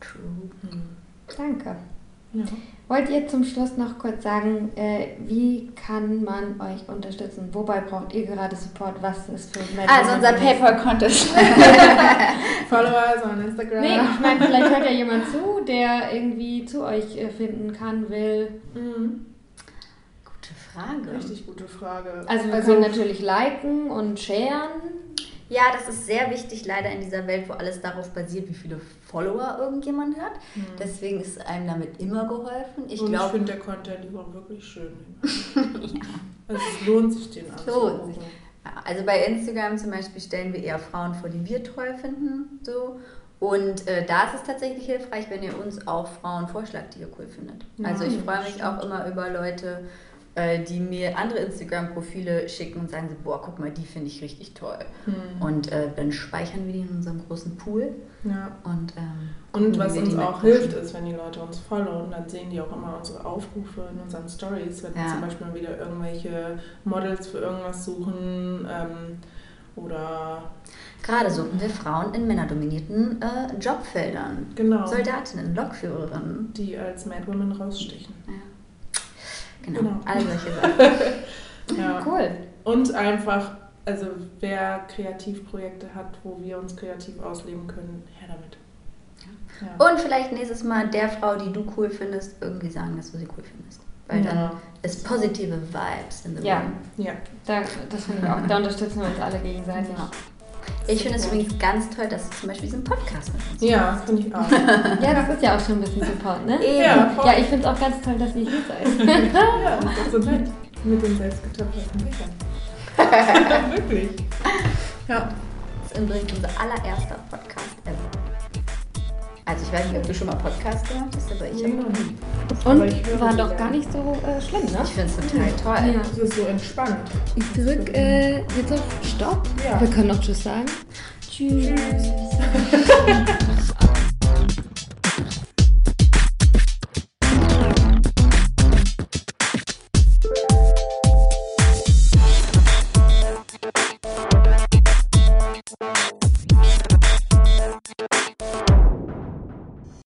True. Hm. Danke. Ja. Wollt ihr zum Schluss noch kurz sagen, äh, wie kann man euch unterstützen? Wobei braucht ihr gerade Support? Was ist für Mad Also unser? PayPal-Contest. *laughs* *laughs* Follower on Instagram. Nee, ich meine, vielleicht hört ja jemand zu, der irgendwie zu euch äh, finden kann, will. Mhm. Gute Frage. Richtig gute Frage. Also wir können natürlich liken und sharen. Ja, das ist sehr wichtig, leider in dieser Welt, wo alles darauf basiert, wie viele Follower irgendjemand hat. Mhm. Deswegen ist einem damit immer geholfen. Ich ich finde, der Content ist auch wirklich schön. *laughs* Also es lohnt sich, den anzugucken. also bei Instagram zum Beispiel stellen wir eher Frauen vor, die wir toll finden. So. Und äh, da ist es tatsächlich hilfreich, wenn ihr uns auch Frauen vorschlagt, die ihr cool findet. Ja, also ich freue mich stimmt. auch immer über Leute, die mir andere Instagram-Profile schicken und sagen so, boah, guck mal, die finde ich richtig toll. Hm. Und äh, dann speichern wir die in unserem großen Pool. Ja. Und, ähm, Und was uns auch hilft, ist, wenn die Leute uns followen, dann sehen die auch immer unsere Aufrufe in unseren Stories, wenn wir Ja. zum Beispiel mal wieder irgendwelche Models für irgendwas suchen ähm, oder Gerade suchen wir Frauen in männerdominierten äh, Jobfeldern. genau, Soldatinnen, Lokführerinnen. die als Madwomen rausstechen. Genau, Genau. all solche Sachen. *laughs* Ja. Cool. Und einfach, also wer Kreativprojekte hat, wo wir uns kreativ ausleben können, her damit. Ja. Und vielleicht nächstes Mal der Frau, die du cool findest, irgendwie sagen, dass du sie cool findest. Weil dann ja. ist positive Vibes in the Ja. room. ja. Da, das finde ich auch. Da unterstützen wir uns alle gegenseitig. Ja. Ich finde es übrigens ganz toll, dass du zum Beispiel diesen Podcast mit uns Ja, finde ich auch. *laughs* Ja, das ist ja auch schon ein bisschen Support, ne? Eben. Ja, voll. Ja, ich finde es auch ganz toll, dass ihr hier seid. *laughs* Ja, das sind nett. Mit den selbstgetöpferten Büchern. *laughs* Wirklich. Ja. Das ist übrigens unser allererster Podcast ever. Also ich weiß nicht, ob du schon mal Podcast gemacht hast, aber ich, Nee, hab- noch nie. Und war doch gar nicht so äh, schlimm, ne? ich finde es total toll. Ja. Es ist so entspannt. Ich drücke äh, jetzt auf Stopp. Ja. Wir können noch Tschüss sagen. Tschüss. *laughs*